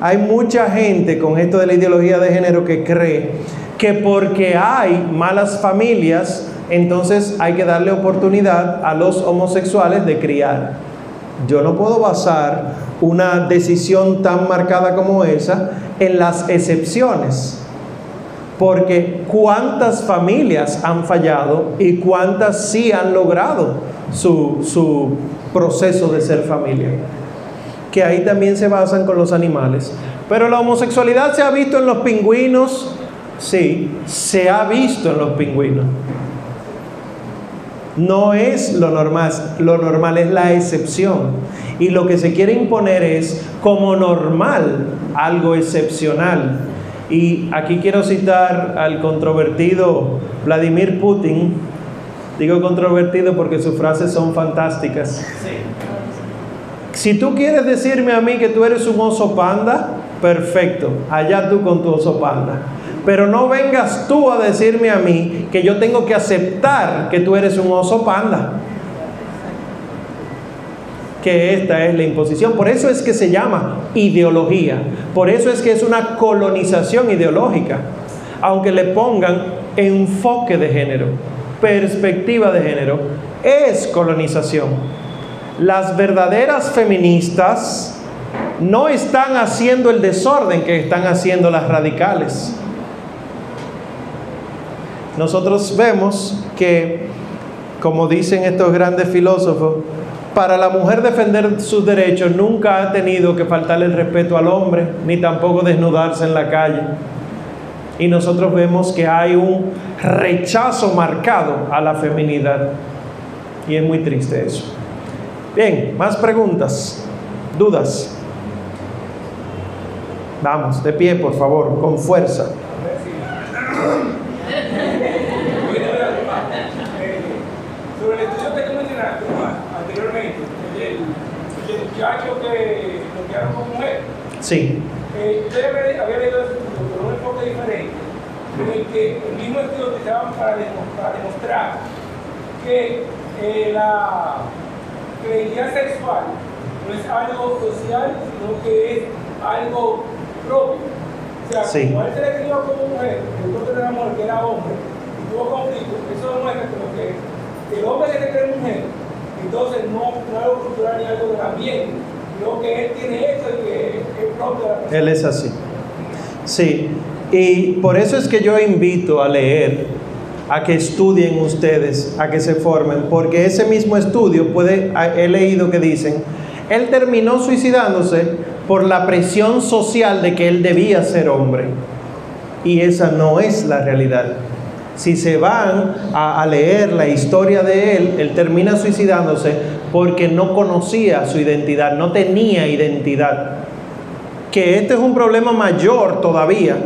Hay mucha gente con esto de la ideología de género que cree que porque hay malas familias, entonces hay que darle oportunidad a los homosexuales de criar. Yo no puedo basar una decisión tan marcada como esa en las excepciones. Porque cuántas familias han fallado y cuántas sí han logrado su, su proceso de ser familia. Que ahí también se basan con los animales. Pero la homosexualidad se ha visto en los pingüinos, sí, se ha visto en los pingüinos. No es lo normal, lo normal es la excepción. Y lo que se quiere imponer es como normal algo excepcional. Y aquí quiero citar al controvertido Vladimir Putin. Digo controvertido porque sus frases son fantásticas. Si tú quieres decirme a mí que tú eres un oso panda, perfecto, allá tú con tu oso panda. Pero no vengas tú a decirme a mí que yo tengo que aceptar que tú eres un oso panda. Que esta es la imposición. Por eso es que se llama ideología. Por eso es que es una colonización ideológica. Aunque le pongan enfoque de género, perspectiva de género, es colonización. Las verdaderas feministas no están haciendo el desorden que están haciendo las radicales. Nosotros vemos que, como dicen estos grandes filósofos, para la mujer defender sus derechos nunca ha tenido que faltarle el respeto al hombre, ni tampoco desnudarse en la calle. Y nosotros vemos que hay un rechazo marcado a la feminidad. Y es muy triste eso. Bien, más preguntas, dudas. Vamos, de pie, por favor, con fuerza. Sobre el estudio que tú mencionaste anteriormente, el, muchacho que lo quedaron como mujer, Sí, eh, yo había, había leído diferente, en el que el mismo estudio utilizaban para, para demostrar que eh, la, que identidad sexual no es algo social, sino que es algo propio. O sea, Sí. como él se definió como mujer, el otro era mujer que era hombre, y tuvo conflicto, eso demuestra como que el hombre que se cree mujer, entonces no, no es algo cultural ni algo del ambiente, sino que él tiene esto y que es propio de la persona. Él es así. Sí, y por eso es que yo invito a leer, a que estudien ustedes, a que se formen, porque ese mismo estudio puede, a- he leído que dicen, él terminó suicidándose por la presión social de que él debía ser hombre. Y esa no es la realidad. Si se van a, a leer la historia de él, él termina suicidándose porque no conocía su identidad, no tenía identidad que este es un problema mayor todavía.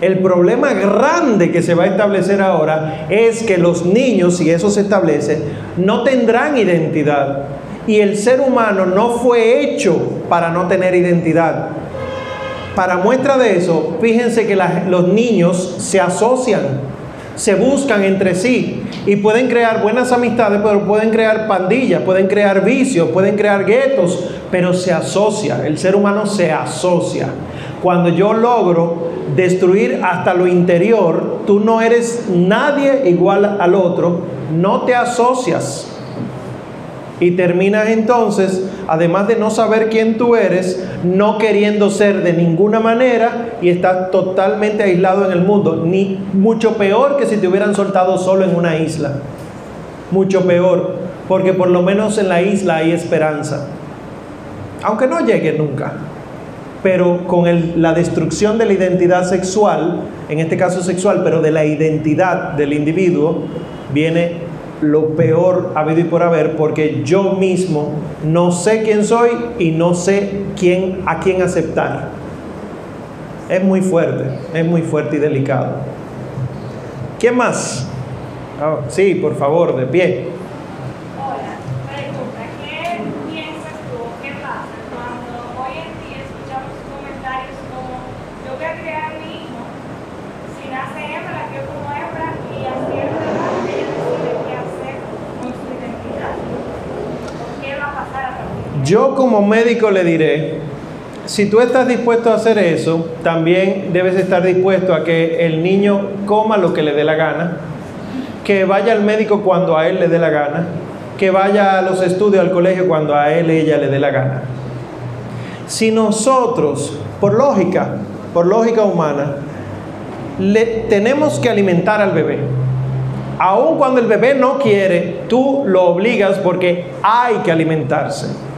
El problema grande que se va a establecer ahora es que los niños, si eso se establece, no tendrán identidad. Y el ser humano no fue hecho para no tener identidad. Para muestra de eso, fíjense que los niños se asocian, se buscan entre sí y pueden crear buenas amistades, pero pueden crear pandillas, pueden crear vicios, pueden crear guetos, pero se asocia, el ser humano se asocia. Cuando yo logro destruir hasta lo interior, tú no eres nadie igual al otro, no te asocias. Y terminas entonces, además de no saber quién tú eres, no queriendo ser de ninguna manera y estás totalmente aislado en el mundo. Ni mucho peor que si te hubieran soltado solo en una isla. Mucho peor, porque por lo menos en la isla hay esperanza. Aunque no llegue nunca. Pero con la destrucción de la identidad sexual, en este caso sexual, pero de la identidad del individuo, viene lo peor habido y por haber, porque yo mismo no sé quién soy y no sé quién, a quién aceptar. Es muy fuerte, es muy fuerte y delicado. ¿Quién más? Ah, sí, por favor, de pie. Hola, pregunta, ¿qué piensas tú, qué pasa cuando hoy en día escuchamos comentarios como yo voy a criar a mi hijo, si nace hembra, la quiero como hembra y a cierta edad ella decide qué hacer con su identidad? ¿Por qué va a pasar a partir de Yo médico le diré, si tú estás dispuesto a hacer eso, también debes estar dispuesto a que el niño coma lo que le dé la gana, que vaya al médico cuando a él le dé la gana, que vaya a los estudios al colegio cuando a él ella le dé la gana. Si nosotros, por lógica, por lógica humana, le tenemos que alimentar al bebé. Aun cuando el bebé no quiere, tú lo obligas porque hay que alimentarse.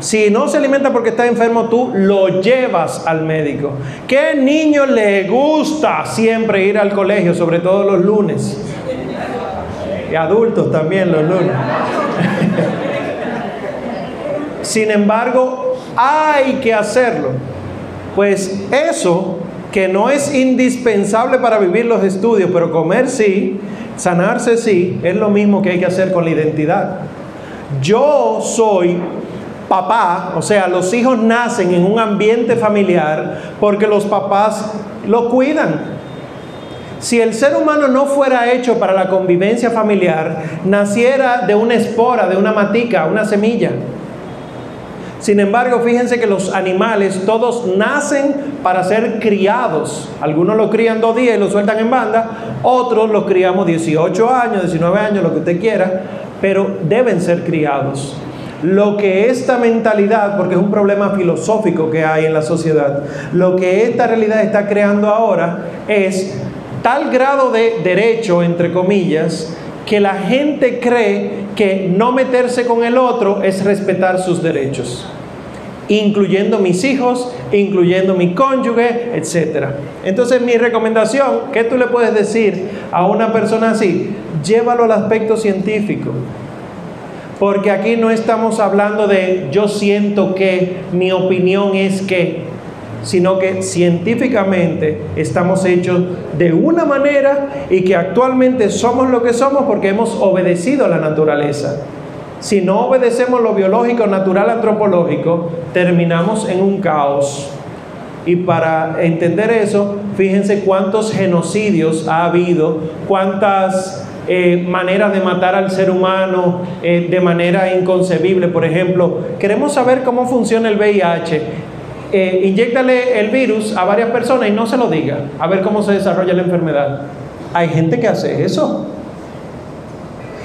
Si no se alimenta porque está enfermo, tú lo llevas al médico. ¿Qué niño le gusta siempre ir al colegio, sobre todo los lunes? Y adultos también los lunes. Sin embargo, hay que hacerlo. Pues eso, que no es indispensable para vivir los estudios, pero comer sí, sanarse sí, es lo mismo que hay que hacer con la identidad. Yo soy papá, o sea, los hijos nacen en un ambiente familiar porque los papás lo cuidan. Si el ser humano no fuera hecho para la convivencia familiar, naciera de una espora, de una matica, una semilla. Sin embargo, fíjense que los animales todos nacen para ser criados. Algunos lo crían dos días y lo sueltan en banda, otros los criamos 18 años, 19 años, lo que usted quiera, pero deben ser criados. Lo que esta mentalidad, porque es un problema filosófico que hay en la sociedad, lo que esta realidad está creando ahora es tal grado de derecho, entre comillas, que la gente cree que no meterse con el otro es respetar sus derechos, incluyendo mis hijos, incluyendo mi cónyuge, etc. Entonces mi recomendación, ¿qué tú le puedes decir a una persona así? Llévalo al aspecto científico. Porque aquí no estamos hablando de yo siento que, mi opinión es que, sino que científicamente estamos hechos de una manera y que actualmente somos lo que somos porque hemos obedecido a la naturaleza. Si no obedecemos lo biológico, natural, antropológico, terminamos en un caos. Y para entender eso, fíjense cuántos genocidios ha habido, cuántas eh, maneras de matar al ser humano eh, de manera inconcebible. Por ejemplo, queremos saber cómo funciona el VIH. Eh, inyectale el virus a varias personas y no se lo diga, a ver cómo se desarrolla la enfermedad. Hay gente que hace eso.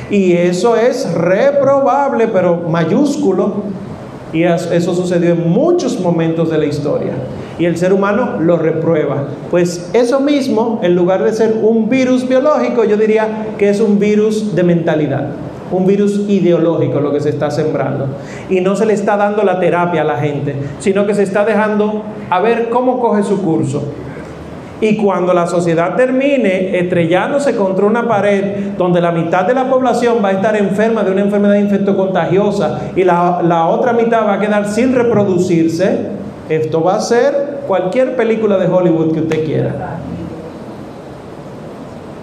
Y eso es reprobable, pero mayúsculo. Y eso sucedió en muchos momentos de la historia. Y el ser humano lo reprueba. Pues eso mismo, en lugar de ser un virus biológico, yo diría que es un virus de mentalidad. Un virus ideológico lo que se está sembrando. Y no se le está dando la terapia a la gente, sino que se está dejando a ver cómo coge su curso. Y cuando la sociedad termine estrellándose contra una pared donde la mitad de la población va a estar enferma de una enfermedad infectocontagiosa y la, la otra mitad va a quedar sin reproducirse, esto va a ser cualquier película de Hollywood que usted quiera.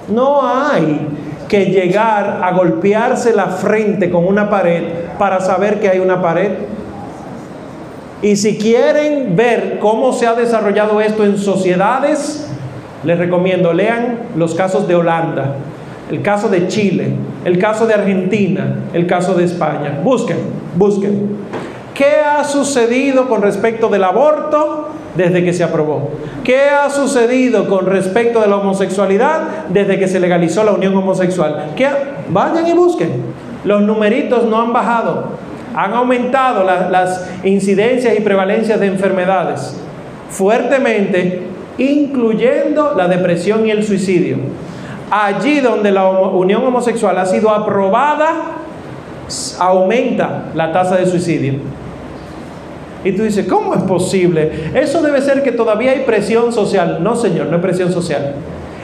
No hay que llegar a golpearse la frente con una pared para saber que hay una pared. Y si quieren ver cómo se ha desarrollado esto en sociedades, les recomiendo, lean los casos de Holanda, el caso de Chile, el caso de Argentina, el caso de España. Busquen, busquen. ¿Qué ha sucedido con respecto del aborto desde que se aprobó? ¿Qué ha sucedido con respecto de la homosexualidad desde que se legalizó la unión homosexual? ¿Qué Vayan y busquen. Los numeritos no han bajado. Han aumentado las incidencias y prevalencias de enfermedades fuertemente incluyendo la depresión y el suicidio. Allí donde la unión homosexual ha sido aprobada, aumenta la tasa de suicidio. Y tú dices, ¿cómo es posible? Eso debe ser que todavía hay presión social. No, señor, no hay presión social.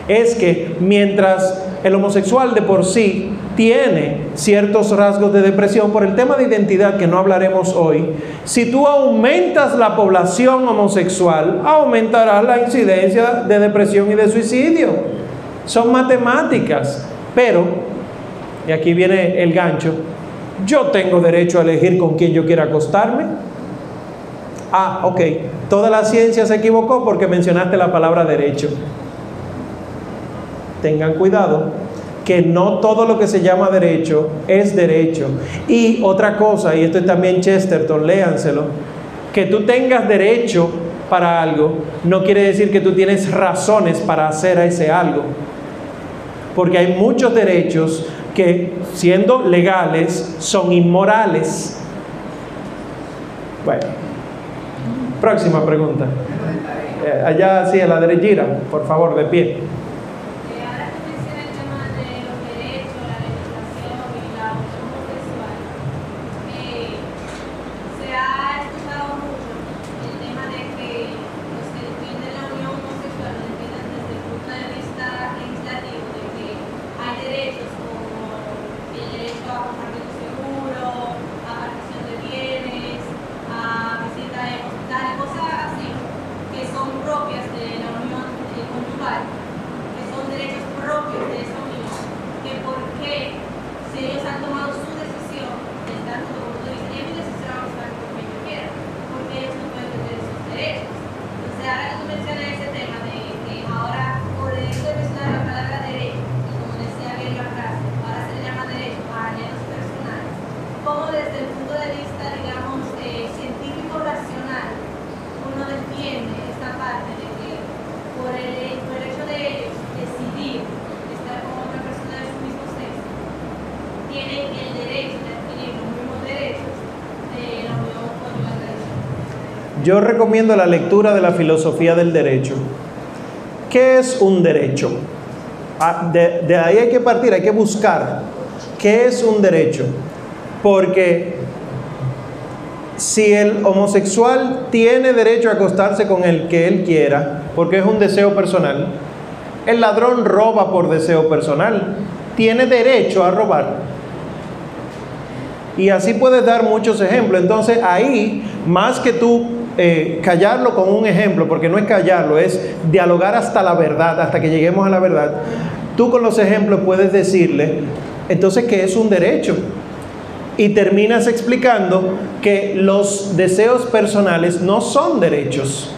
Es que mientras el homosexual de por sí tiene ciertos rasgos de depresión por el tema de identidad que no hablaremos hoy, si tú aumentas la población homosexual, aumentará la incidencia de depresión y de suicidio. Son matemáticas, pero, y aquí viene el gancho, yo tengo derecho a elegir con quién yo quiera acostarme. Ah, ok, toda la ciencia se equivocó porque mencionaste la palabra derecho. Tengan cuidado, que no todo lo que se llama derecho es derecho. Y otra cosa, y esto es también Chesterton, léanselo, que tú tengas derecho para algo no quiere decir que tú tienes razones para hacer ese algo. Porque hay muchos derechos, que siendo legales son inmorales. Bueno, próxima pregunta. Eh, allá sí, a la derechita, por favor, de pie. Recomiendo la lectura de la filosofía del derecho. ¿Qué es un derecho? Ah, De, de ahí hay que partir, hay que buscar qué es un derecho. Porque si el homosexual tiene derecho a acostarse con el que él quiera, porque es un deseo personal, el ladrón roba por deseo personal, tiene derecho a robar. Y así puedes dar muchos ejemplos. Entonces ahí, más que tú eh, callarlo con un ejemplo, porque no es callarlo, es dialogar hasta la verdad, hasta que lleguemos a la verdad, tú con los ejemplos puedes decirle, entonces, ¿qué es un derecho? Y terminas explicando que los deseos personales no son derechos.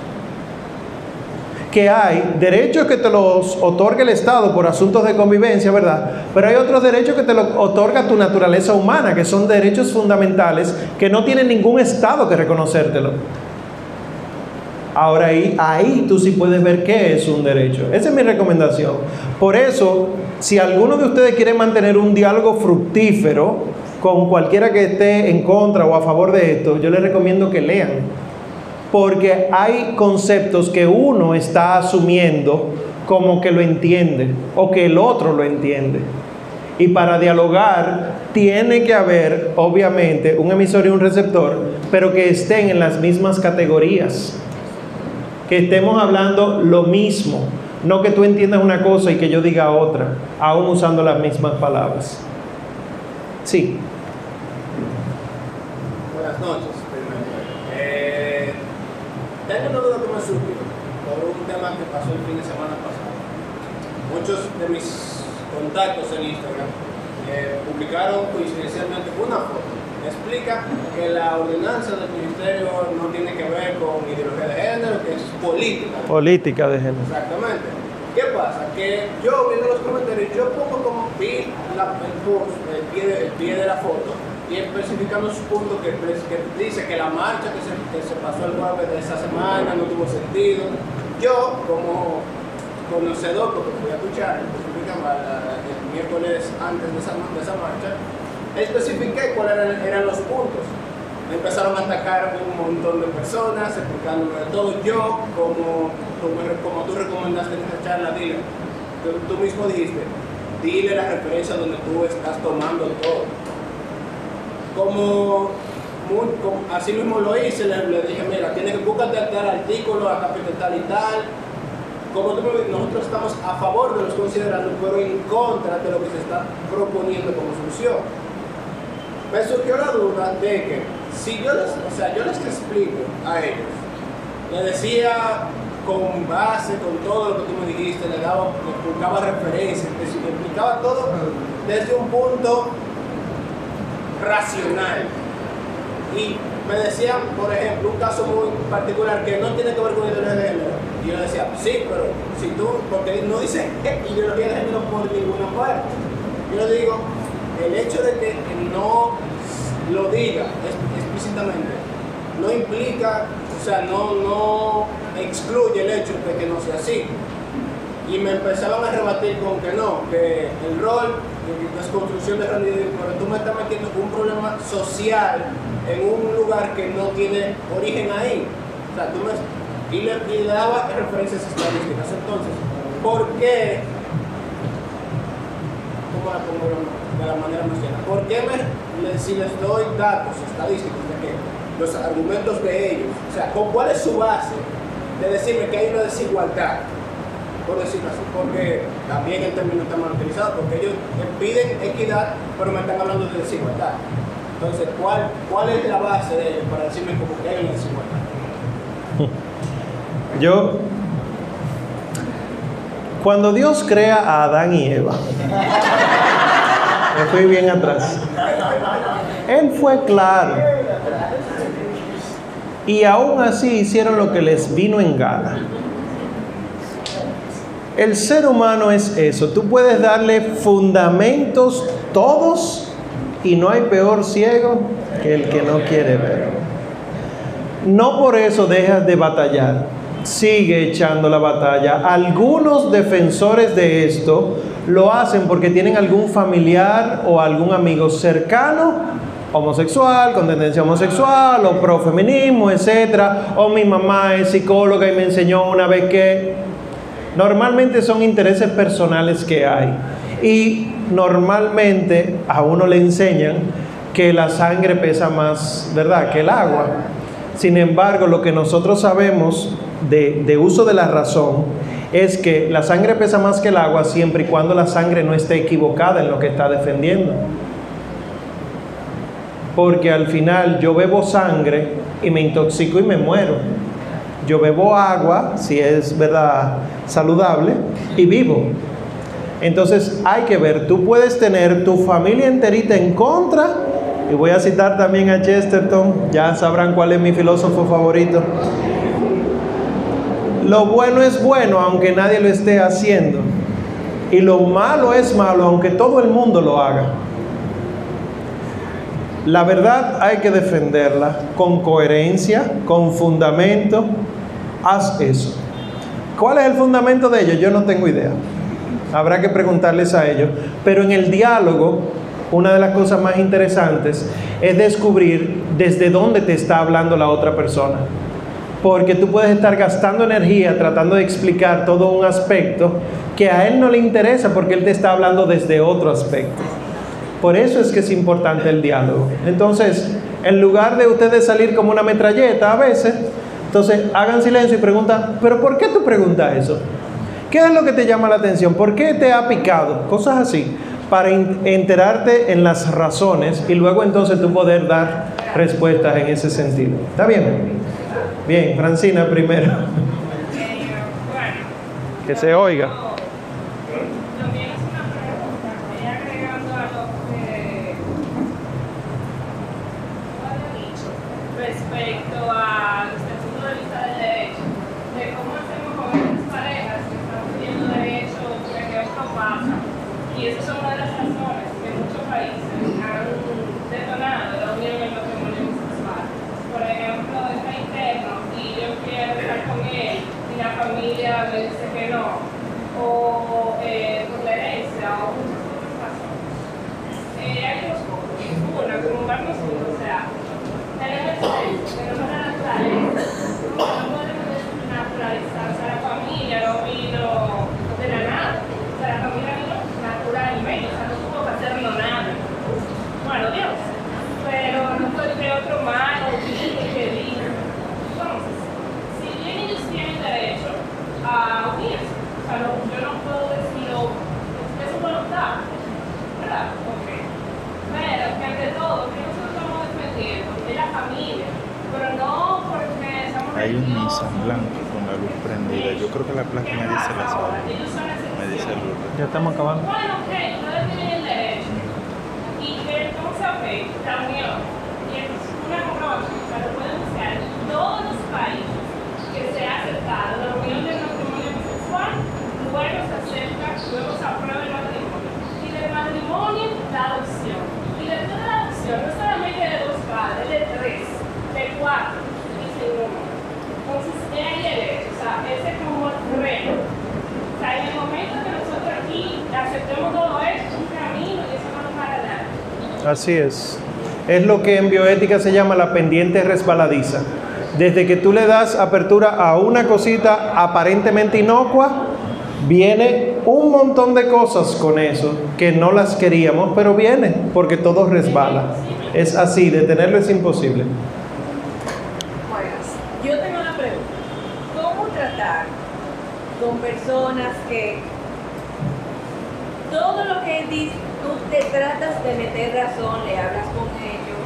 Que hay derechos que te los otorga el Estado por asuntos de convivencia, ¿verdad? Pero hay otros derechos que te los otorga tu naturaleza humana, que son derechos fundamentales que no tienen ningún Estado que reconocértelo. Ahora ahí, ahí tú sí puedes ver qué es un derecho. Esa es mi recomendación. Por eso, si alguno de ustedes quiere mantener un diálogo fructífero con cualquiera que esté en contra o a favor de esto, yo les recomiendo que lean. Porque hay conceptos que uno está asumiendo como que lo entiende o que el otro lo entiende. Y para dialogar tiene que haber, obviamente, un emisor y un receptor, pero que estén en las mismas categorías que estemos hablando lo mismo, no que tú entiendas una cosa y que yo diga otra, aún usando las mismas palabras. Sí, Buenas noches. Eh, tengo una duda que me surgió por un tema que pasó el fin de semana pasado. Muchos de mis contactos en Instagram eh, publicaron coincidencialmente una foto. Explica que la ordenanza del ministerio no tiene que ver con ideología de género, que es política. política de género. Exactamente. ¿Qué pasa? Que yo viendo los comentarios, yo pongo como vi la, el post, el pie, de, el pie de la foto y especificando su punto que, que dice que la marcha que se, que se pasó el jueves de esa semana no tuvo sentido. Yo, como conocedor, porque fui a escuchar la- el miércoles antes de esa, de esa marcha, especifiqué cuáles eran, los puntos. Me empezaron a atacar un montón de personas, explicándome de todo. Yo, como, como, tú recomendaste en esa charla, dile, tú, mismo dijiste, dile la referencia donde tú estás tomando todo. Como, muy- como- así mismo lo hice, le, dije, mira, tienes que buscar tal artículo, a capítulo tal y tal. Como tú nosotros estamos a favor de los considerandos, pero en contra de lo que se está proponiendo como solución me surgió la duda de que si yo les, o sea, yo les explico a ellos, le decía con base, con todo lo que tú me dijiste, le daba, le buscaba referencias, le explicaba todo desde un punto racional. Y me decían, por ejemplo, un caso muy particular que no tiene que ver con ideología de género. Y yo decía, sí, pero si tú, porque no dice ideología de género por ninguna parte. Yo le digo, el hecho de que no lo diga explícitamente no implica, o sea, no, no excluye el hecho de que no sea así. Y me empezaban a rebatir con que no, que el rol desconstrucción de realidad, pero tú me estás metiendo un problema social en un lugar que no tiene origen ahí. O sea, tú me, y, le, y le daba referencias estadísticas. Entonces, ¿por qué? ¿Cómo la pongo de la manera más llena? ¿Por qué me, si les doy datos estadísticos de que los argumentos de ellos, o sea, ¿con ¿cuál es su base de decirme que hay una desigualdad? por decirlo así, porque también el término está mal utilizado, porque ellos me piden equidad, pero me están hablando de desigualdad. Entonces, ¿cuál, cuál es la base de ellos para decirme como que hay una desigualdad? Yo, cuando Dios crea a Adán y Eva, me bien atrás. Él fue claro. Y aún así hicieron lo que les vino en gana. El ser humano es eso. Tú puedes darle fundamentos todos y no hay peor ciego que el que no quiere ver. No por eso dejas de batallar. Sigue echando la batalla. Algunos defensores de esto lo hacen porque tienen algún familiar o algún amigo cercano homosexual, con tendencia homosexual, o profeminismo, etcétera, o mi mamá es psicóloga y me enseñó una vez que normalmente son intereses personales que hay. Y normalmente a uno le enseñan que la sangre pesa más, ¿verdad?, que el agua. Sin embargo, lo que nosotros sabemos de uso de la razón es que la sangre pesa más que el agua siempre y cuando la sangre no esté equivocada en lo que está defendiendo. Porque al final yo bebo sangre y me intoxico y me muero. Yo bebo agua, si es verdad saludable, y vivo. Entonces hay que ver, tú puedes tener tu familia enterita en contra, y voy a citar también a Chesterton, ya sabrán cuál es mi filósofo favorito. Lo bueno es bueno aunque nadie lo esté haciendo, y lo malo es malo aunque todo el mundo lo haga. La verdad hay que defenderla con coherencia, con fundamento. Haz eso. ¿Cuál es el fundamento de ello? Yo no tengo idea. Habrá que preguntarles a ellos. Pero en el diálogo, una de las cosas más interesantes es descubrir desde dónde te está hablando la otra persona. Porque tú puedes estar gastando energía tratando de explicar todo un aspecto que a él no le interesa porque él te está hablando desde otro aspecto. Por eso es que es importante el diálogo. Entonces, en lugar de ustedes salir como una metralleta a veces, entonces hagan silencio y preguntan, pero ¿por qué tú preguntas eso? ¿Qué es lo que te llama la atención? ¿Por qué te ha picado? Cosas así, para enterarte en las razones y luego entonces tú poder dar respuestas en ese sentido. ¿Está bien? Bien, Francina primero. Que se oiga. También es una pregunta, y agregando a lo que tú habías dicho respecto a desde el punto de vista del derecho, de cómo hacemos con estas parejas que están pidiendo derecho de que esto pasa. Y esas son una de las razones que muchos países han detonado la unión en el matrimonio homosexual. Por ejemplo, está interno y yo quiero estar con él y la familia me dice que no o eh, por la herencia o muchas otras razones. Eh, hay dos cosas. Una, como Marcos dijo, o sea, tenemos el sexo, tenemos la naturaleza, no podemos naturalizar, o sea, la familia no vino de la nada, o sea, la familia vino naturalmente, o sea, no tuvo que hacerlo nada. Bueno, Dios, pero no fue que otro malo vino que vino. Entonces, si bien ellos tienen derecho a unirse, o sea, no- yo no puedo decirlo, es su voluntad, ¿verdad? Ok. Pero que ante todo, que nosotros estamos defendiendo es la familia, pero no porque estamos Hay un religiosos, Nissan blanco con la luz prendida. Yo creo que la placa ¿Qué me dice pasa la ahora? sabe. Ellos son Me dice excepción. Lourdes. Ya estamos acabando. Bueno, ok, ustedes tienen el derecho. Y que entonces, ok, la unión. Y es una comprobación, o sea, lo pueden buscar en todos los países que se ha aceptado la unión del matrimonio homosexual, luego se acepta, luego se aprueba el matrimonio. Y del matrimonio, la adopción. Y después de la adopción, no solamente de dos padres, de tres, de cuatro, y sin uno. Entonces, es ahí el hecho, o sea, ese es como el reto. O sea, en el momento que nosotros aquí aceptemos todo esto, un camino Es. Es lo que en bioética se llama la pendiente resbaladiza. Desde que tú le das apertura a una cosita aparentemente inocua, viene un montón de cosas con eso que no las queríamos, pero viene porque todo resbala. Es así, detenerlo es imposible. Yo tengo una pregunta. ¿Cómo tratar con personas que todo lo que dices, tú te tratas de meter razón, le hablas con ellos,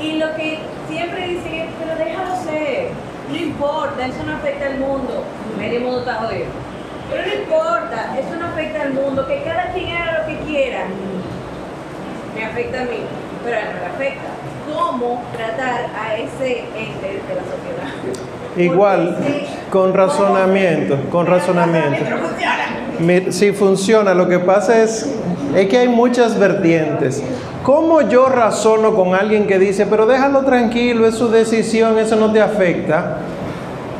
y lo que siempre dicen es, pero déjalo ser, no importa, eso no afecta al mundo, medio mundo está jodido. Pero no importa, eso no afecta al mundo, que cada quien haga lo que quiera. Me afecta a mí, pero a él no le afecta. ¿Cómo tratar a ese ente de la sociedad? Igual, con razonamiento, con razonamiento. Si funciona, lo que pasa es, es que hay muchas vertientes. ¿Cómo yo razono con alguien que dice, pero déjalo tranquilo, es su decisión, eso no te afecta?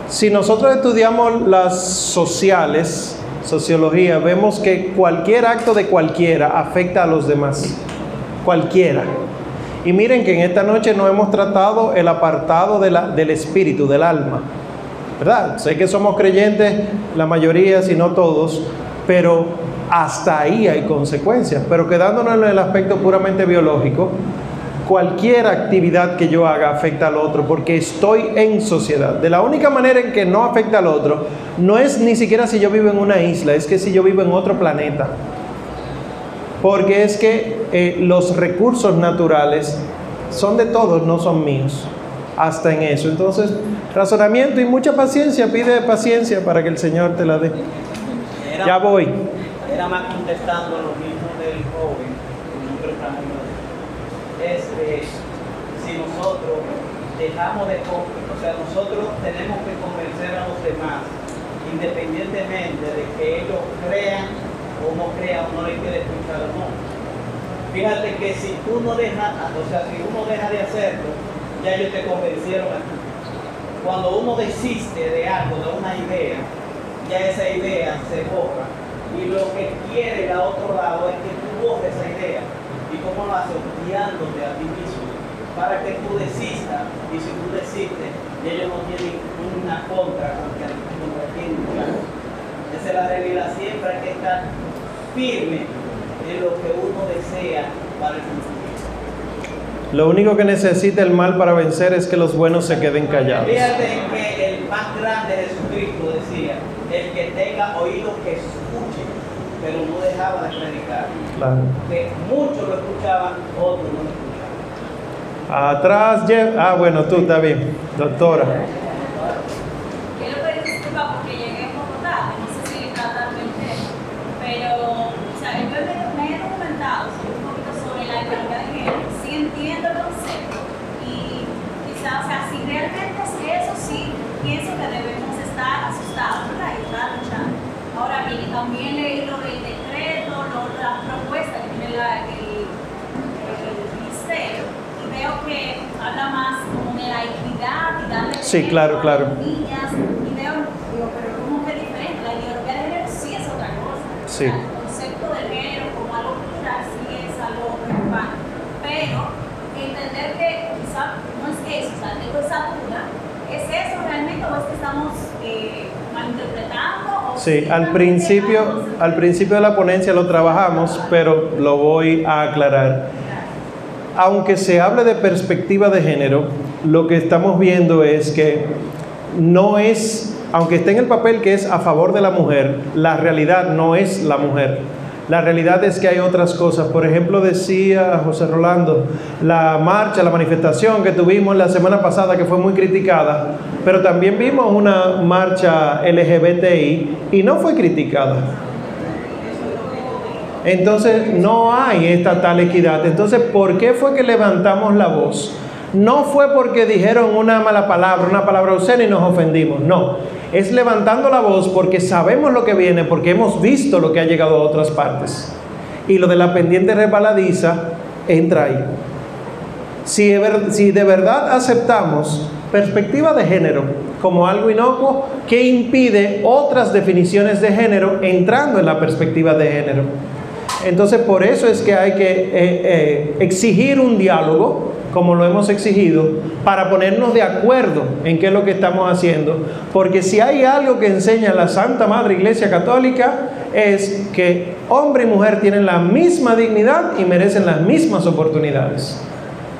Si nosotros estudiamos las sociales, sociología, vemos que cualquier acto de cualquiera afecta a los demás. Cualquiera. Y miren que en esta noche no hemos tratado el apartado de del espíritu, del alma. ¿verdad? Sé que somos creyentes, la mayoría, si no todos, pero hasta ahí hay consecuencias. Pero quedándonos en el aspecto puramente biológico, cualquier actividad que yo haga afecta al otro porque estoy en sociedad. De la única manera en que no afecta al otro, no es ni siquiera si yo vivo en una isla, es que si yo vivo en otro planeta. Porque es que eh, los recursos naturales son de todos, no son míos. Hasta en eso. Entonces, razonamiento y mucha paciencia. Pide paciencia para que el Señor te la dé. Ya voy. Era más contestando lo mismo del joven, Ramón. Este, si nosotros dejamos de o sea, nosotros tenemos que convencer a los demás, independientemente de que ellos crean o no crean, o no les quiere escuchar o no. Fíjate que si tú no dejas, o sea, si uno deja de hacerlo, ya ellos te convencieron a ti. Cuando uno desiste de algo, de una idea, ya esa idea se borra. Y lo que quiere el otro lado es que tú borres esa idea. ¿Y cómo lo haces? Guiándote a ti mismo. Para que tú desistas. Y si tú desistes, ellos no tienen una contra contra contra quien. Esa es la realidad. Siempre hay que estar firme en lo que uno desea para el futuro. Lo único que necesita el mal para vencer es que los buenos se queden callados. Fíjate que el más grande Jesucristo decía, el que tenga oído que escuche, pero no dejaba de predicar. Claro. Que muchos lo escuchaban, otros no lo escuchaban. Atrás, Jeff. Ah, bueno, tú, bien. Doctora. Quiero pedir disculpas porque llegué un poco tarde, no sé si tratar el tema, pero o sea, yo me, he documentado un poquito sobre la igualdad de género, sí entiendo el concepto y quizás, o sea, si realmente es eso, sí pienso que debemos estar asustados, ¿verdad? Y estar luchando. Ahora bien, también leí lo del decreto, lo, la propuesta que tiene la, el, el ministerio y veo que habla más como de la equidad y darle Sí, claro, a claro. las niñas y veo, digo, pero como que diferente, la ideología de género sí es otra cosa. Sí. O sea, el concepto de género como algo cultural sí es algo preocupante, pero entender que quizá no es eso, o sea, tengo esa duda, ¿es eso realmente o es que estamos Sí, al principio, al principio de la ponencia lo trabajamos, pero lo voy a aclarar. Aunque se hable de perspectiva de género, lo que estamos viendo es que no es, aunque esté en el papel que es a favor de la mujer, la realidad no es la mujer. La realidad es que hay otras cosas. Por ejemplo, decía José Rolando, la marcha, la manifestación que tuvimos la semana pasada, que fue muy criticada, pero también vimos una marcha LGBTI y no fue criticada. Entonces no hay esta tal equidad. Entonces, ¿por qué fue que levantamos la voz? No fue porque dijeron una mala palabra, una palabra obscena y nos ofendimos. No, es levantando la voz porque sabemos lo que viene, porque hemos visto lo que ha llegado a otras partes. Y lo de la pendiente resbaladiza entra ahí. Si de, verdad aceptamos perspectiva de género como algo inocuo, ¿qué impide otras definiciones de género entrando en la perspectiva de género? Entonces por eso es que hay que eh, eh, exigir un diálogo, como lo hemos exigido, para ponernos de acuerdo en qué es lo que estamos haciendo. Porque si hay algo que enseña la Santa Madre Iglesia Católica es que hombre y mujer tienen la misma dignidad y merecen las mismas oportunidades.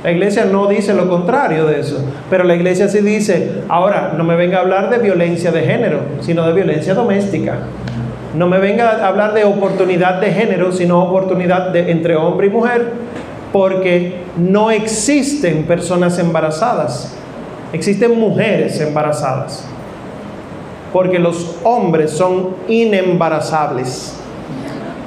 La iglesia no dice lo contrario de eso, pero la iglesia sí dice, ahora no me venga a hablar de violencia de género, sino de violencia doméstica. No me venga a hablar de oportunidad de género, sino oportunidad de, entre hombre y mujer, porque no existen personas embarazadas, existen mujeres embarazadas, porque los hombres son inembarazables.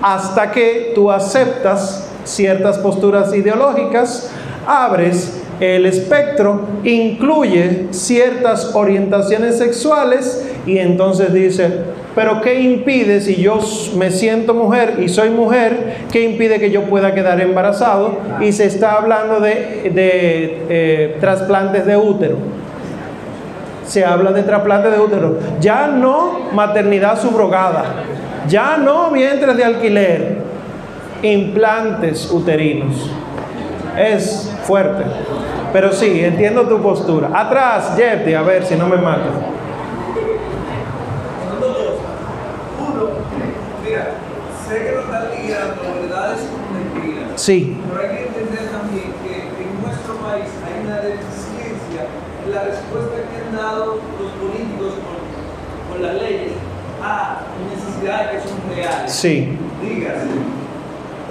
Hasta que tú aceptas ciertas posturas ideológicas, abres el espectro, incluye ciertas orientaciones sexuales y entonces dice, pero ¿qué impide si yo me siento mujer y soy mujer? ¿Qué impide que yo pueda quedar embarazado? Y se está hablando de, eh, trasplantes de útero. Se habla de trasplantes de útero. Ya no maternidad subrogada. Ya no vientres de alquiler. Implantes uterinos. Es fuerte. Pero sí, entiendo tu postura. Atrás, Jeffy, a ver si no me mata. Uno, mira, sé que nos están ligando verdades con mentiras. Sí. Pero hay que entender también que en nuestro país hay una deficiencia en la respuesta que han dado los políticos con, con las leyes a necesidades que son reales. Sí. Dígase.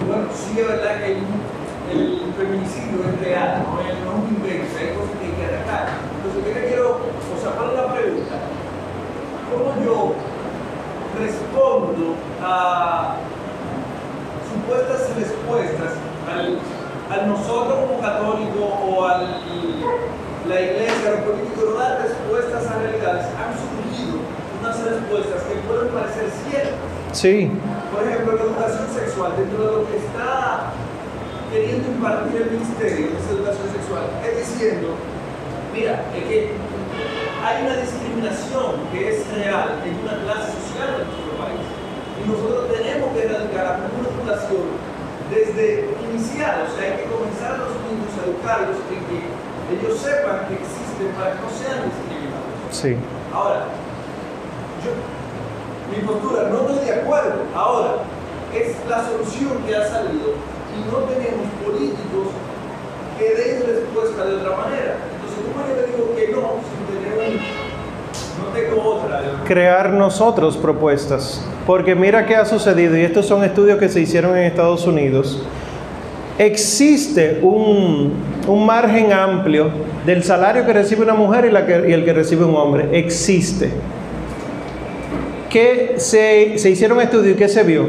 Bueno, sí es verdad que un- el feminicidio es real, no es, un invento, hay cosas que hay que atacar. Entonces, yo le quiero, o sea, ¿cuál es la pregunta? ¿Cómo yo respondo a supuestas respuestas al, al nosotros como católicos o a la iglesia, los políticos no dan respuestas a realidades, han surgido unas respuestas que pueden parecer ciertas. Sí. Por ejemplo, la educación sexual, dentro de lo que está queriendo impartir el ministerio de esa educación sexual, es diciendo, mira, es que hay una discriminación que es real en una clase social. Y nosotros tenemos que erradicar una educación desde inicial, o sea, hay que comenzar a los niños a educarlos en que ellos sepan que existen para que no sean discriminados. Sí. Ahora, yo, mi postura, no estoy de acuerdo. Ahora, es la solución que ha salido y no tenemos políticos que den respuesta de otra manera. Entonces, ¿cómo yo le digo que no sin tener un... Crear nosotros propuestas. Porque mira qué ha sucedido, y estos son estudios que se hicieron en Estados Unidos. Existe un, un margen amplio del salario que recibe una mujer y, la que- y el que recibe un hombre. Existe. Que se, se hicieron estudios y que se vio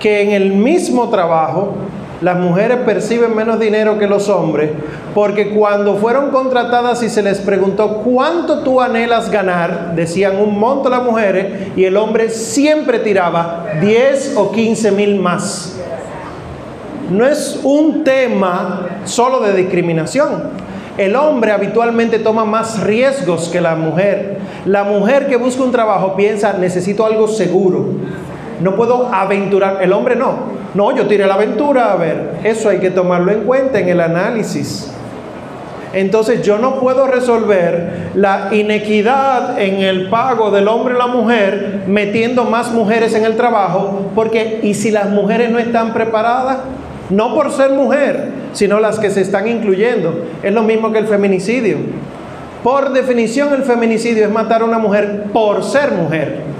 que en el mismo trabajo las mujeres perciben menos dinero que los hombres, porque cuando fueron contratadas y se les preguntó cuánto tú anhelas ganar, decían un monto las mujeres y el hombre siempre tiraba 10 o 15 mil más. No es un tema solo de discriminación. El hombre habitualmente toma más riesgos que la mujer. La mujer que busca un trabajo piensa, necesito algo seguro. No puedo aventurar. El hombre no. No, yo tiré la aventura. A ver, eso hay que tomarlo en cuenta en el análisis. Entonces yo no puedo resolver la inequidad en el pago del hombre y la mujer metiendo más mujeres en el trabajo, porque ¿y si las mujeres no están preparadas? No por ser mujer, sino las que se están incluyendo. Es lo mismo que el feminicidio. Por definición el feminicidio es matar a una mujer por ser mujer.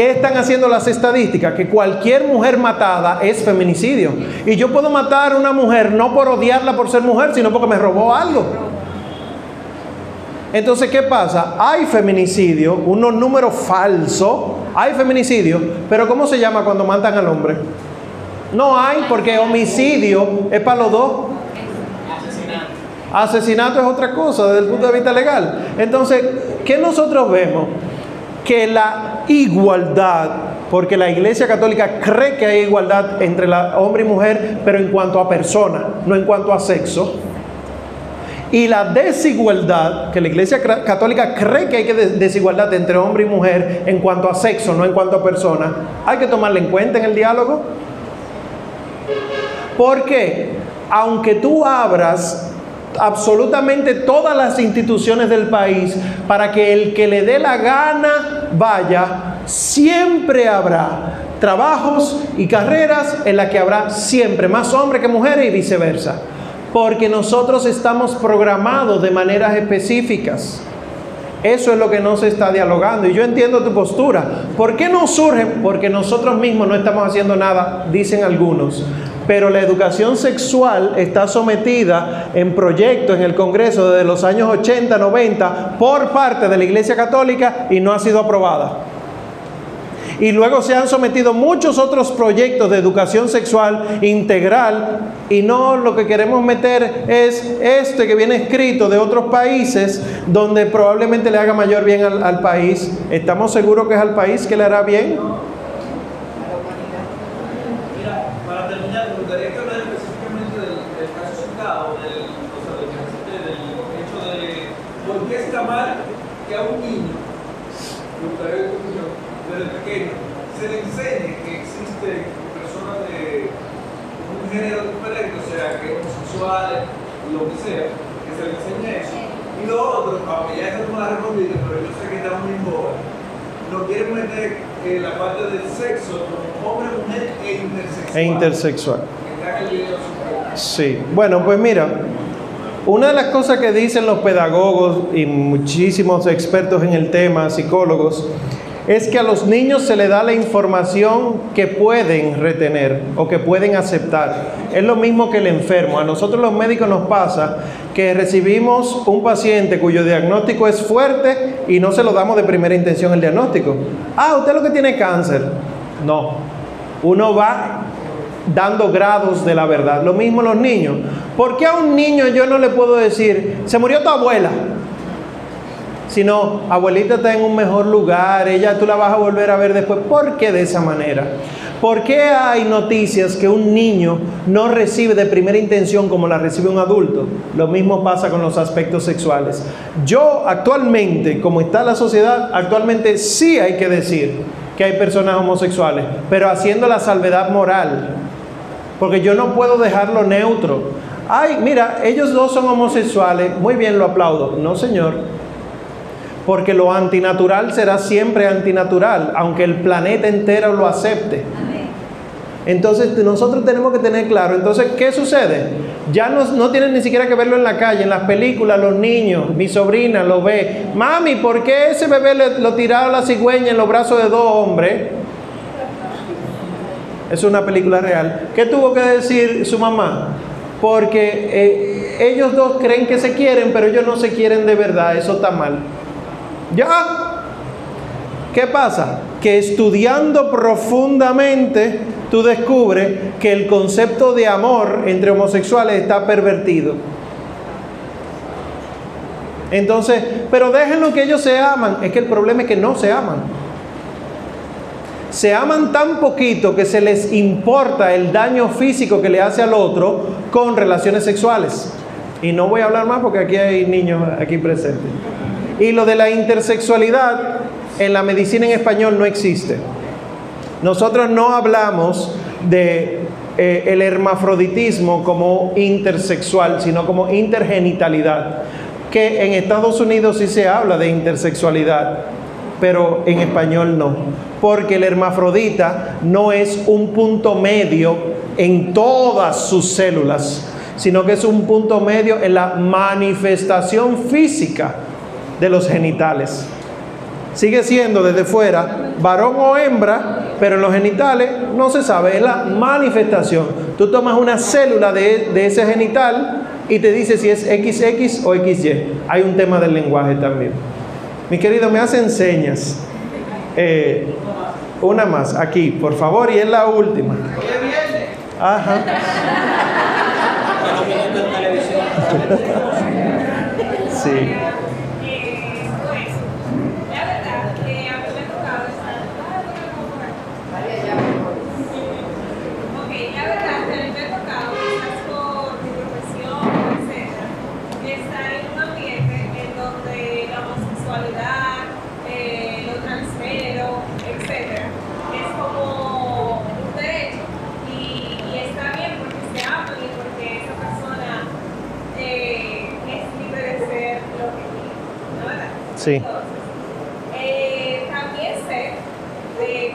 ¿Qué están haciendo las estadísticas? Que cualquier mujer matada es feminicidio. Y yo puedo matar a una mujer no por odiarla por ser mujer, sino porque me robó algo. Entonces, ¿qué pasa? Hay feminicidio, unos números falsos, hay feminicidio, pero ¿cómo se llama cuando matan al hombre? No hay, porque homicidio es para los dos. Asesinato es otra cosa desde el punto de vista legal. Entonces, ¿qué nosotros vemos? Que la igualdad, porque la Iglesia Católica cree que hay igualdad entre la hombre y mujer, pero en cuanto a persona, no en cuanto a sexo. Y la desigualdad, que la Iglesia Católica cree que hay que des- desigualdad entre hombre y mujer en cuanto a sexo, no en cuanto a persona, hay que tomarla en cuenta en el diálogo. Porque aunque tú abras absolutamente todas las instituciones del país para que el que le dé la gana vaya, siempre habrá trabajos y carreras en las que habrá siempre más hombres que mujeres y viceversa. Porque nosotros estamos programados de maneras específicas. Eso es lo que no se está dialogando. Y yo entiendo tu postura. ¿Por qué no surgen? Porque nosotros mismos no estamos haciendo nada, dicen algunos. Pero la educación sexual está sometida en proyectos en el Congreso desde los años 80, 90 por parte de la Iglesia Católica y no ha sido aprobada. Y luego se han sometido muchos otros proyectos de educación sexual integral y no lo que queremos meter es este que viene escrito de otros países donde probablemente le haga mayor bien al, al país. ¿Estamos seguros que es al país que le hará bien? Mira, para terminar, me gustaría que hablar específicamente del, del caso citado, del, o sea, del, del hecho de por qué está mal que a un niño, me gustaría tu opinión, desde pequeño, se le enseñe que existen personas de un género diferente, o sea, que lo que sea, que se le enseñe eso. Y lo otro, aunque ya eso no me la respondiste, pero yo sé que está muy en boga, no quieren meter eh, la parte del sexo como hombre, mujer e intersexual. E intersexual. Que está en el video superior. Sí, bueno, pues mira, una de las cosas que dicen los pedagogos y muchísimos expertos en el tema, psicólogos, es que a los niños se le da la información que pueden retener o que pueden aceptar. Es lo mismo que el enfermo. A nosotros los médicos nos pasa que recibimos un paciente cuyo diagnóstico es fuerte y no se lo damos de primera intención el diagnóstico. Ah, usted lo que tiene cáncer. No. Uno va dando grados de la verdad. Lo mismo los niños. ¿Por qué a un niño yo no le puedo decir, se murió tu abuela? Sino, abuelita está en un mejor lugar, ella tú la vas a volver a ver después. ¿Por qué de esa manera? ¿Por qué hay noticias que un niño no recibe de primera intención como la recibe un adulto? Lo mismo pasa con los aspectos sexuales. Yo actualmente, como está la sociedad, actualmente sí hay que decir que hay personas homosexuales, pero haciendo la salvedad moral. Porque yo no puedo dejarlo neutro. Ay, mira, ellos dos son homosexuales, muy bien, lo aplaudo. No, señor. Porque lo antinatural será siempre antinatural, aunque el planeta entero lo acepte. Entonces nosotros tenemos que tener claro, entonces, ¿qué sucede? Ya no, no tienen ni siquiera que verlo en la calle, en las películas, los niños, mi sobrina lo ve. Mami, ¿por qué ese bebé le, lo tiraron la cigüeña en los brazos de dos hombres? Es una película real. ¿Qué tuvo que decir su mamá? Porque eh, ellos dos creen que se quieren, pero ellos no se quieren de verdad. Eso está mal. ¿Ya? ¿Qué pasa? Que estudiando profundamente tú descubres que el concepto de amor entre homosexuales está pervertido. Entonces, pero déjenlo que ellos se aman. Es que el problema es que no se aman. Se aman tan poquito que se les importa el daño físico que le hace al otro con relaciones sexuales. Y no voy a hablar más porque aquí hay niños aquí presentes. Y lo de la intersexualidad en la medicina en español no existe. Nosotros no hablamos de eh, el hermafroditismo como intersexual, sino como intergenitalidad, que en Estados Unidos sí se habla de intersexualidad, pero en español no, porque el hermafrodita no es un punto medio en todas sus células, sino que es un punto medio en la manifestación física de los genitales. Sigue siendo desde fuera varón o hembra, pero en los genitales no se sabe, es la manifestación. Tú tomas una célula de, de ese genital y te dice si es XX o XY. Hay un tema del lenguaje también. Mi querido, me hacen señas. Eh, una más, aquí, por favor, y es la última. Ajá. Sí. Eh, pues, la verdad que a mí me ha tocado estar. Ok, la verdad que a mí me ha tocado, quizás por mi profesión, etcétera, estar en un ambiente en donde la homosexualidad, eh, lo transgénero, etcétera, es como un derecho y, y está bien porque se habla Sí. Entonces, eh, también sé de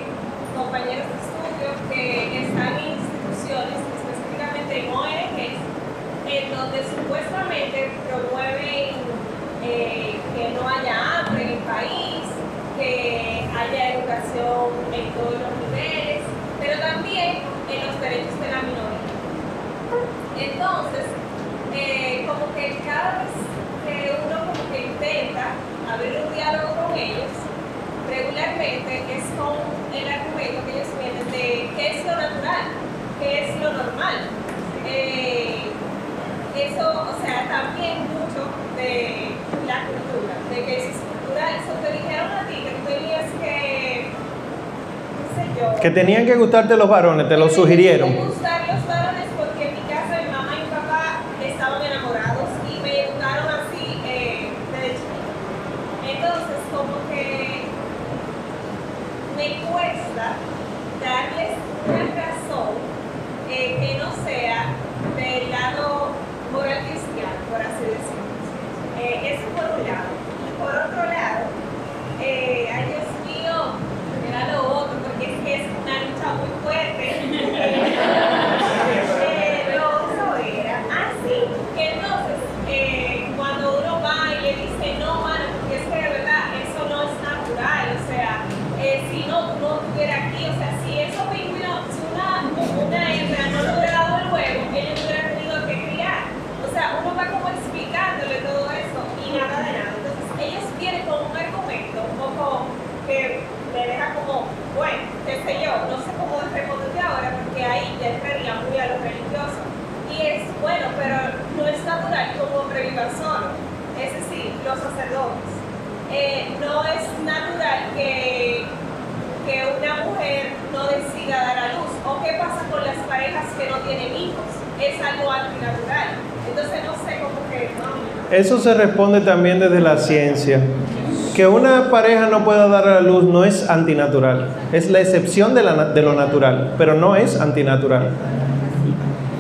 compañeros de estudio que están en instituciones, específicamente en ONGs, en donde supuestamente promueven eh, que no haya hambre en el país, que haya educación en todos los niveles, pero también en los derechos de la minoría. Entonces, eh, como que cada vez que uno como que intenta abrir un diálogo con ellos, regularmente es con el argumento que ellos tienen de qué es lo natural, qué es lo normal. Eh, eso, o sea, también mucho de la cultura, de que eso es cultural. Eso te dijeron a ti que tú tenías que, qué sé yo. Que tenían que gustarte los varones, te lo sugirieron. gustar los varones porque en mi casa mi mamá y mi papá estaban enamorados y me educaron así eh, desde chiquita. Entonces, como que me cuesta darles una razón eh, que no sea del lado moral cristiano, por así decirlo. Eh, eso por un lado. Y por otro lado, eh, ay Dios mío, era lo otro, porque es que es una lucha muy fuerte. Eh, lo otro era así, que entonces eh, cuando uno va y le dice no, mano, porque es que de verdad eso no es natural, o sea, eh, si no, tú no estuviera aquí, o sea, si eso pingüinos, si una, una hembra no le hubiera dado el huevo, ella no hubiera tenido que criar, o sea, uno va como explicándole todo eso y nada de nada. Entonces, ellos vienen con un argumento un poco que me deja como, bueno, qué sé yo, no sé cómo responderte ahora, porque ahí ya entraría muy a lo religioso. Y es bueno, pero no es natural que un hombre viva solo, es decir, los sacerdotes. Eh, no es natural que, que una mujer no decida dar a luz. ¿O qué pasa con las parejas que no tienen hijos? Es algo antinatural. Entonces no sé cómo que... no. Eso se responde también desde la ciencia. Que una pareja no pueda dar a la luz no es antinatural, es la excepción de, lo natural, pero no es antinatural.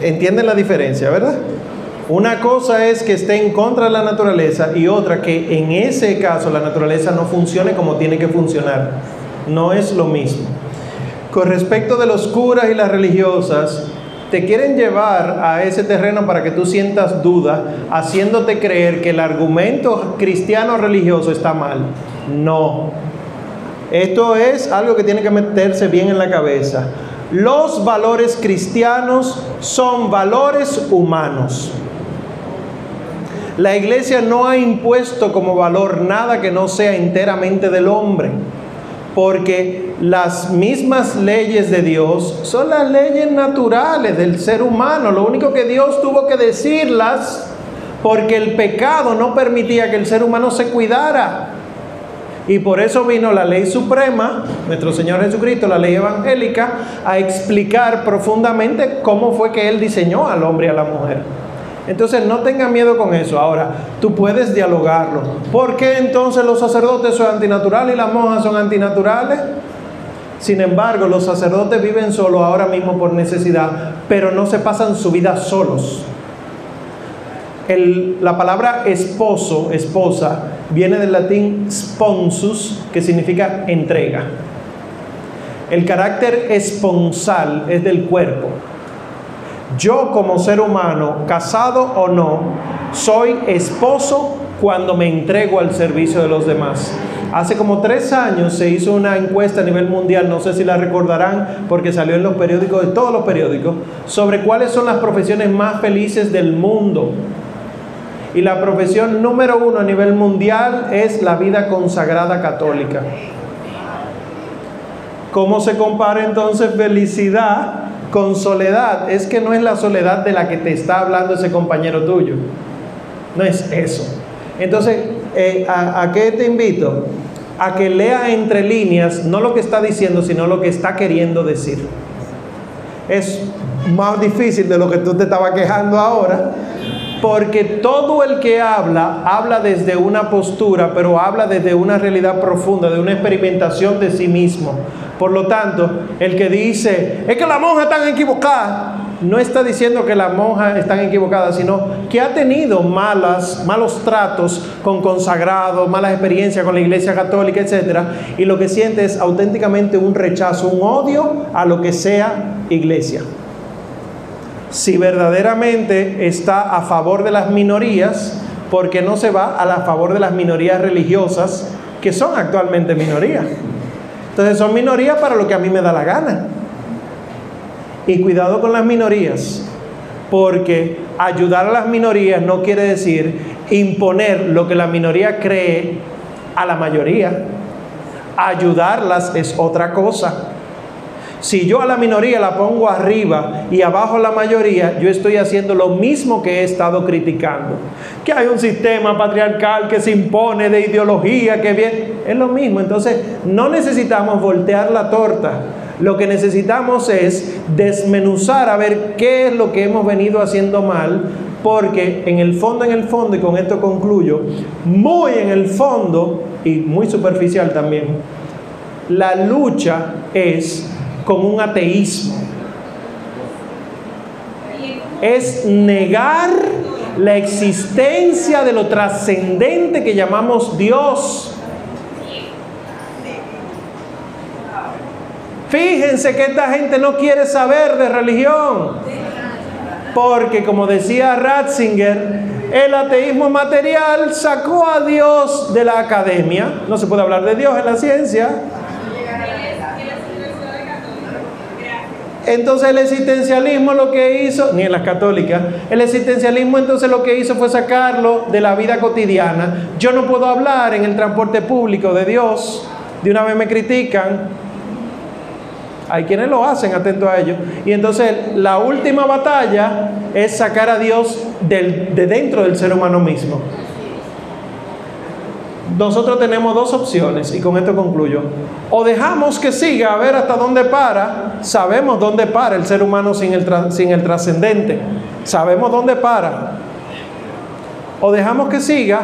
¿Entienden la diferencia, verdad? Una cosa es que esté en contra de la naturaleza y otra que en ese caso la naturaleza no funcione como tiene que funcionar. No es lo mismo. Con respecto de los curas y las religiosas, te quieren llevar a ese terreno para que tú sientas duda, haciéndote creer que el argumento cristiano religioso está mal. No. Esto es algo que tiene que meterse bien en la cabeza. Los valores cristianos son valores humanos. La iglesia no ha impuesto como valor nada que no sea enteramente del hombre, porque las mismas leyes de Dios son las leyes naturales del ser humano. Lo único que Dios tuvo que decirlas porque el pecado no permitía que el ser humano se cuidara. Y por eso vino la ley suprema, nuestro Señor Jesucristo, la ley evangélica, a explicar profundamente cómo fue que Él diseñó al hombre y a la mujer. Entonces no tengan miedo con eso. Ahora, tú puedes dialogarlo. ¿Por qué entonces los sacerdotes son antinaturales y las monjas son antinaturales? Sin embargo, los sacerdotes viven solos ahora mismo por necesidad, pero no se pasan su vida solos. La palabra esposo, esposa, viene del latín sponsus, que significa entrega. El carácter esponsal es del cuerpo. Yo como ser humano, casado o no, soy esposo cuando me entrego al servicio de los demás. Hace como tres años se hizo una encuesta a nivel mundial, no sé si la recordarán porque salió en los periódicos, de todos los periódicos, sobre cuáles son las profesiones más felices del mundo. Y la profesión número uno a nivel mundial es la vida consagrada católica. ¿Cómo se compara entonces felicidad con soledad? Es que no es la soledad de la que te está hablando ese compañero tuyo. No es eso. Entonces, eh, ¿a, a qué te invito? A que lea entre líneas no lo que está diciendo, sino lo que está queriendo decir. Es más difícil de lo que tú te estabas quejando ahora, porque todo el que habla, habla desde una postura, pero habla desde una realidad profunda, de una experimentación de sí mismo. Por lo tanto, el que dice, es que las monjas están equivocadas, no está diciendo que las monjas están equivocadas, sino que ha tenido malas, malos tratos con consagrados, malas experiencias con la iglesia católica, etc. Y lo que siente es auténticamente un rechazo, un odio a lo que sea iglesia. Si verdaderamente está a favor de las minorías, porque no se va a la favor de las minorías religiosas, que son actualmente minorías. Entonces son minorías para lo que a mí me da la gana. Y cuidado con las minorías, porque ayudar a las minorías no quiere decir imponer lo que la minoría cree a la mayoría. Ayudarlas es otra cosa. Si yo a la minoría la pongo arriba y abajo la mayoría, yo estoy haciendo lo mismo que he estado criticando. Que hay un sistema patriarcal que se impone de ideología, que bien, es lo mismo. Entonces, no necesitamos voltear la torta. Lo que necesitamos es desmenuzar a ver qué es lo que hemos venido haciendo mal, porque en el fondo, en el fondo, y con esto concluyo, muy en el fondo, y muy superficial también, la lucha es con un ateísmo. Es negar la existencia de lo trascendente que llamamos Dios. Fíjense que esta gente no quiere saber de religión. Porque como decía Ratzinger, el ateísmo material sacó a Dios de la academia. No se puede hablar de Dios en la ciencia. Entonces el existencialismo lo que hizo, ni en las católicas, el existencialismo entonces lo que hizo fue sacarlo de la vida cotidiana. Yo no puedo hablar en el transporte público de Dios, de una vez me critican, hay quienes lo hacen, atento a ello. Y entonces la última batalla es sacar a Dios de dentro del ser humano mismo. Nosotros tenemos dos opciones y con esto concluyo. O dejamos que siga a ver hasta dónde para. Sabemos dónde para el ser humano sin el, sin el trascendente. Sabemos dónde para. O dejamos que siga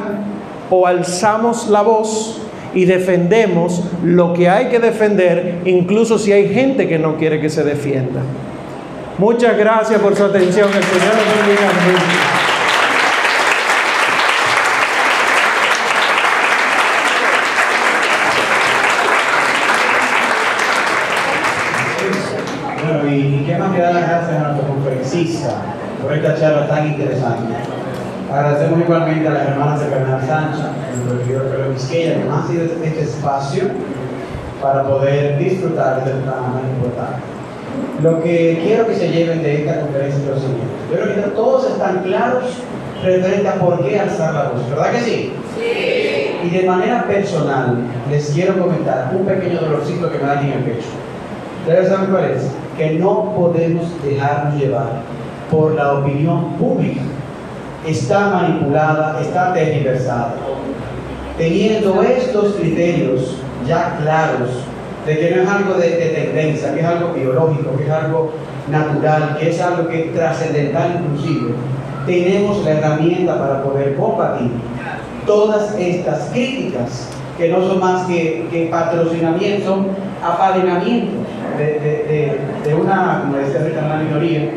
o alzamos la voz y defendemos lo que hay que defender, incluso si hay gente que no quiere que se defienda. Muchas gracias por su atención. El Señor les bendiga. Bueno, y qué más que dar las gracias a nuestro conferencista por esta charla tan interesante. Igualmente a las hermanas de Cardenal Sánchez, nuestro regidor Pedro Vizqueya, que nos han sido este espacio para poder disfrutar de programa tan importante. Lo que quiero que se lleven de esta conferencia es lo siguiente. Yo creo que todos están claros referente a por qué alzar la voz, ¿verdad que sí? Sí. Y de manera personal, les quiero comentar un pequeño dolorcito que me da aquí en el pecho. ¿Ustedes saben cuál es? Que no podemos dejarnos llevar por la opinión pública está manipulada, está tergiversada. Teniendo estos criterios ya claros de que no es algo de, de, tendencia, que es algo biológico, que es algo natural, que es algo que es trascendental inclusive, tenemos la herramienta para poder combatir todas estas críticas que no son más que, que patrocinamiento, son apadrinamientos de, de, de, una, como decía una minoría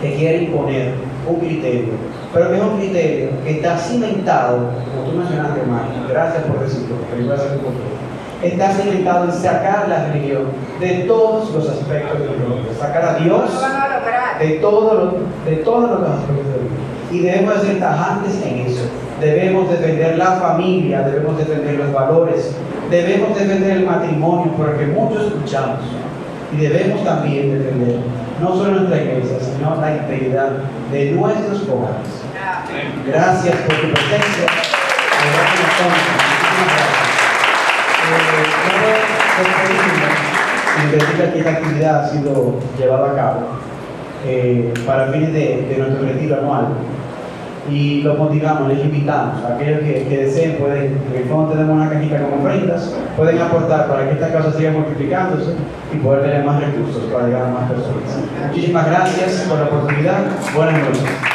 que quiere imponer un criterio, pero es un criterio que está cimentado, como tú mencionaste, Marco, gracias por decirlo, pero un poco está cimentado en sacar la religión de todos los aspectos de la vida, sacar a Dios de, todo lo, de todos los aspectos de la vida. Y debemos ser tajantes en eso. Debemos defender la familia, debemos defender los valores, debemos defender el matrimonio por el que muchos luchamos. Y debemos también defender no solo nuestra iglesia, sino la integridad de nuestros hogares. Gracias por tu presencia. Eh, que esta actividad ha sido llevada a cabo eh, para fines de, nuestro retiro anual. Y los motivamos, les invitamos, aquellos que, que, deseen, pueden, en el fondo tenemos una cajita con ofrendas, pueden aportar para que esta causa siga multiplicándose y poder tener más recursos para llegar a más personas. Muchísimas gracias por la oportunidad. Buenas noches.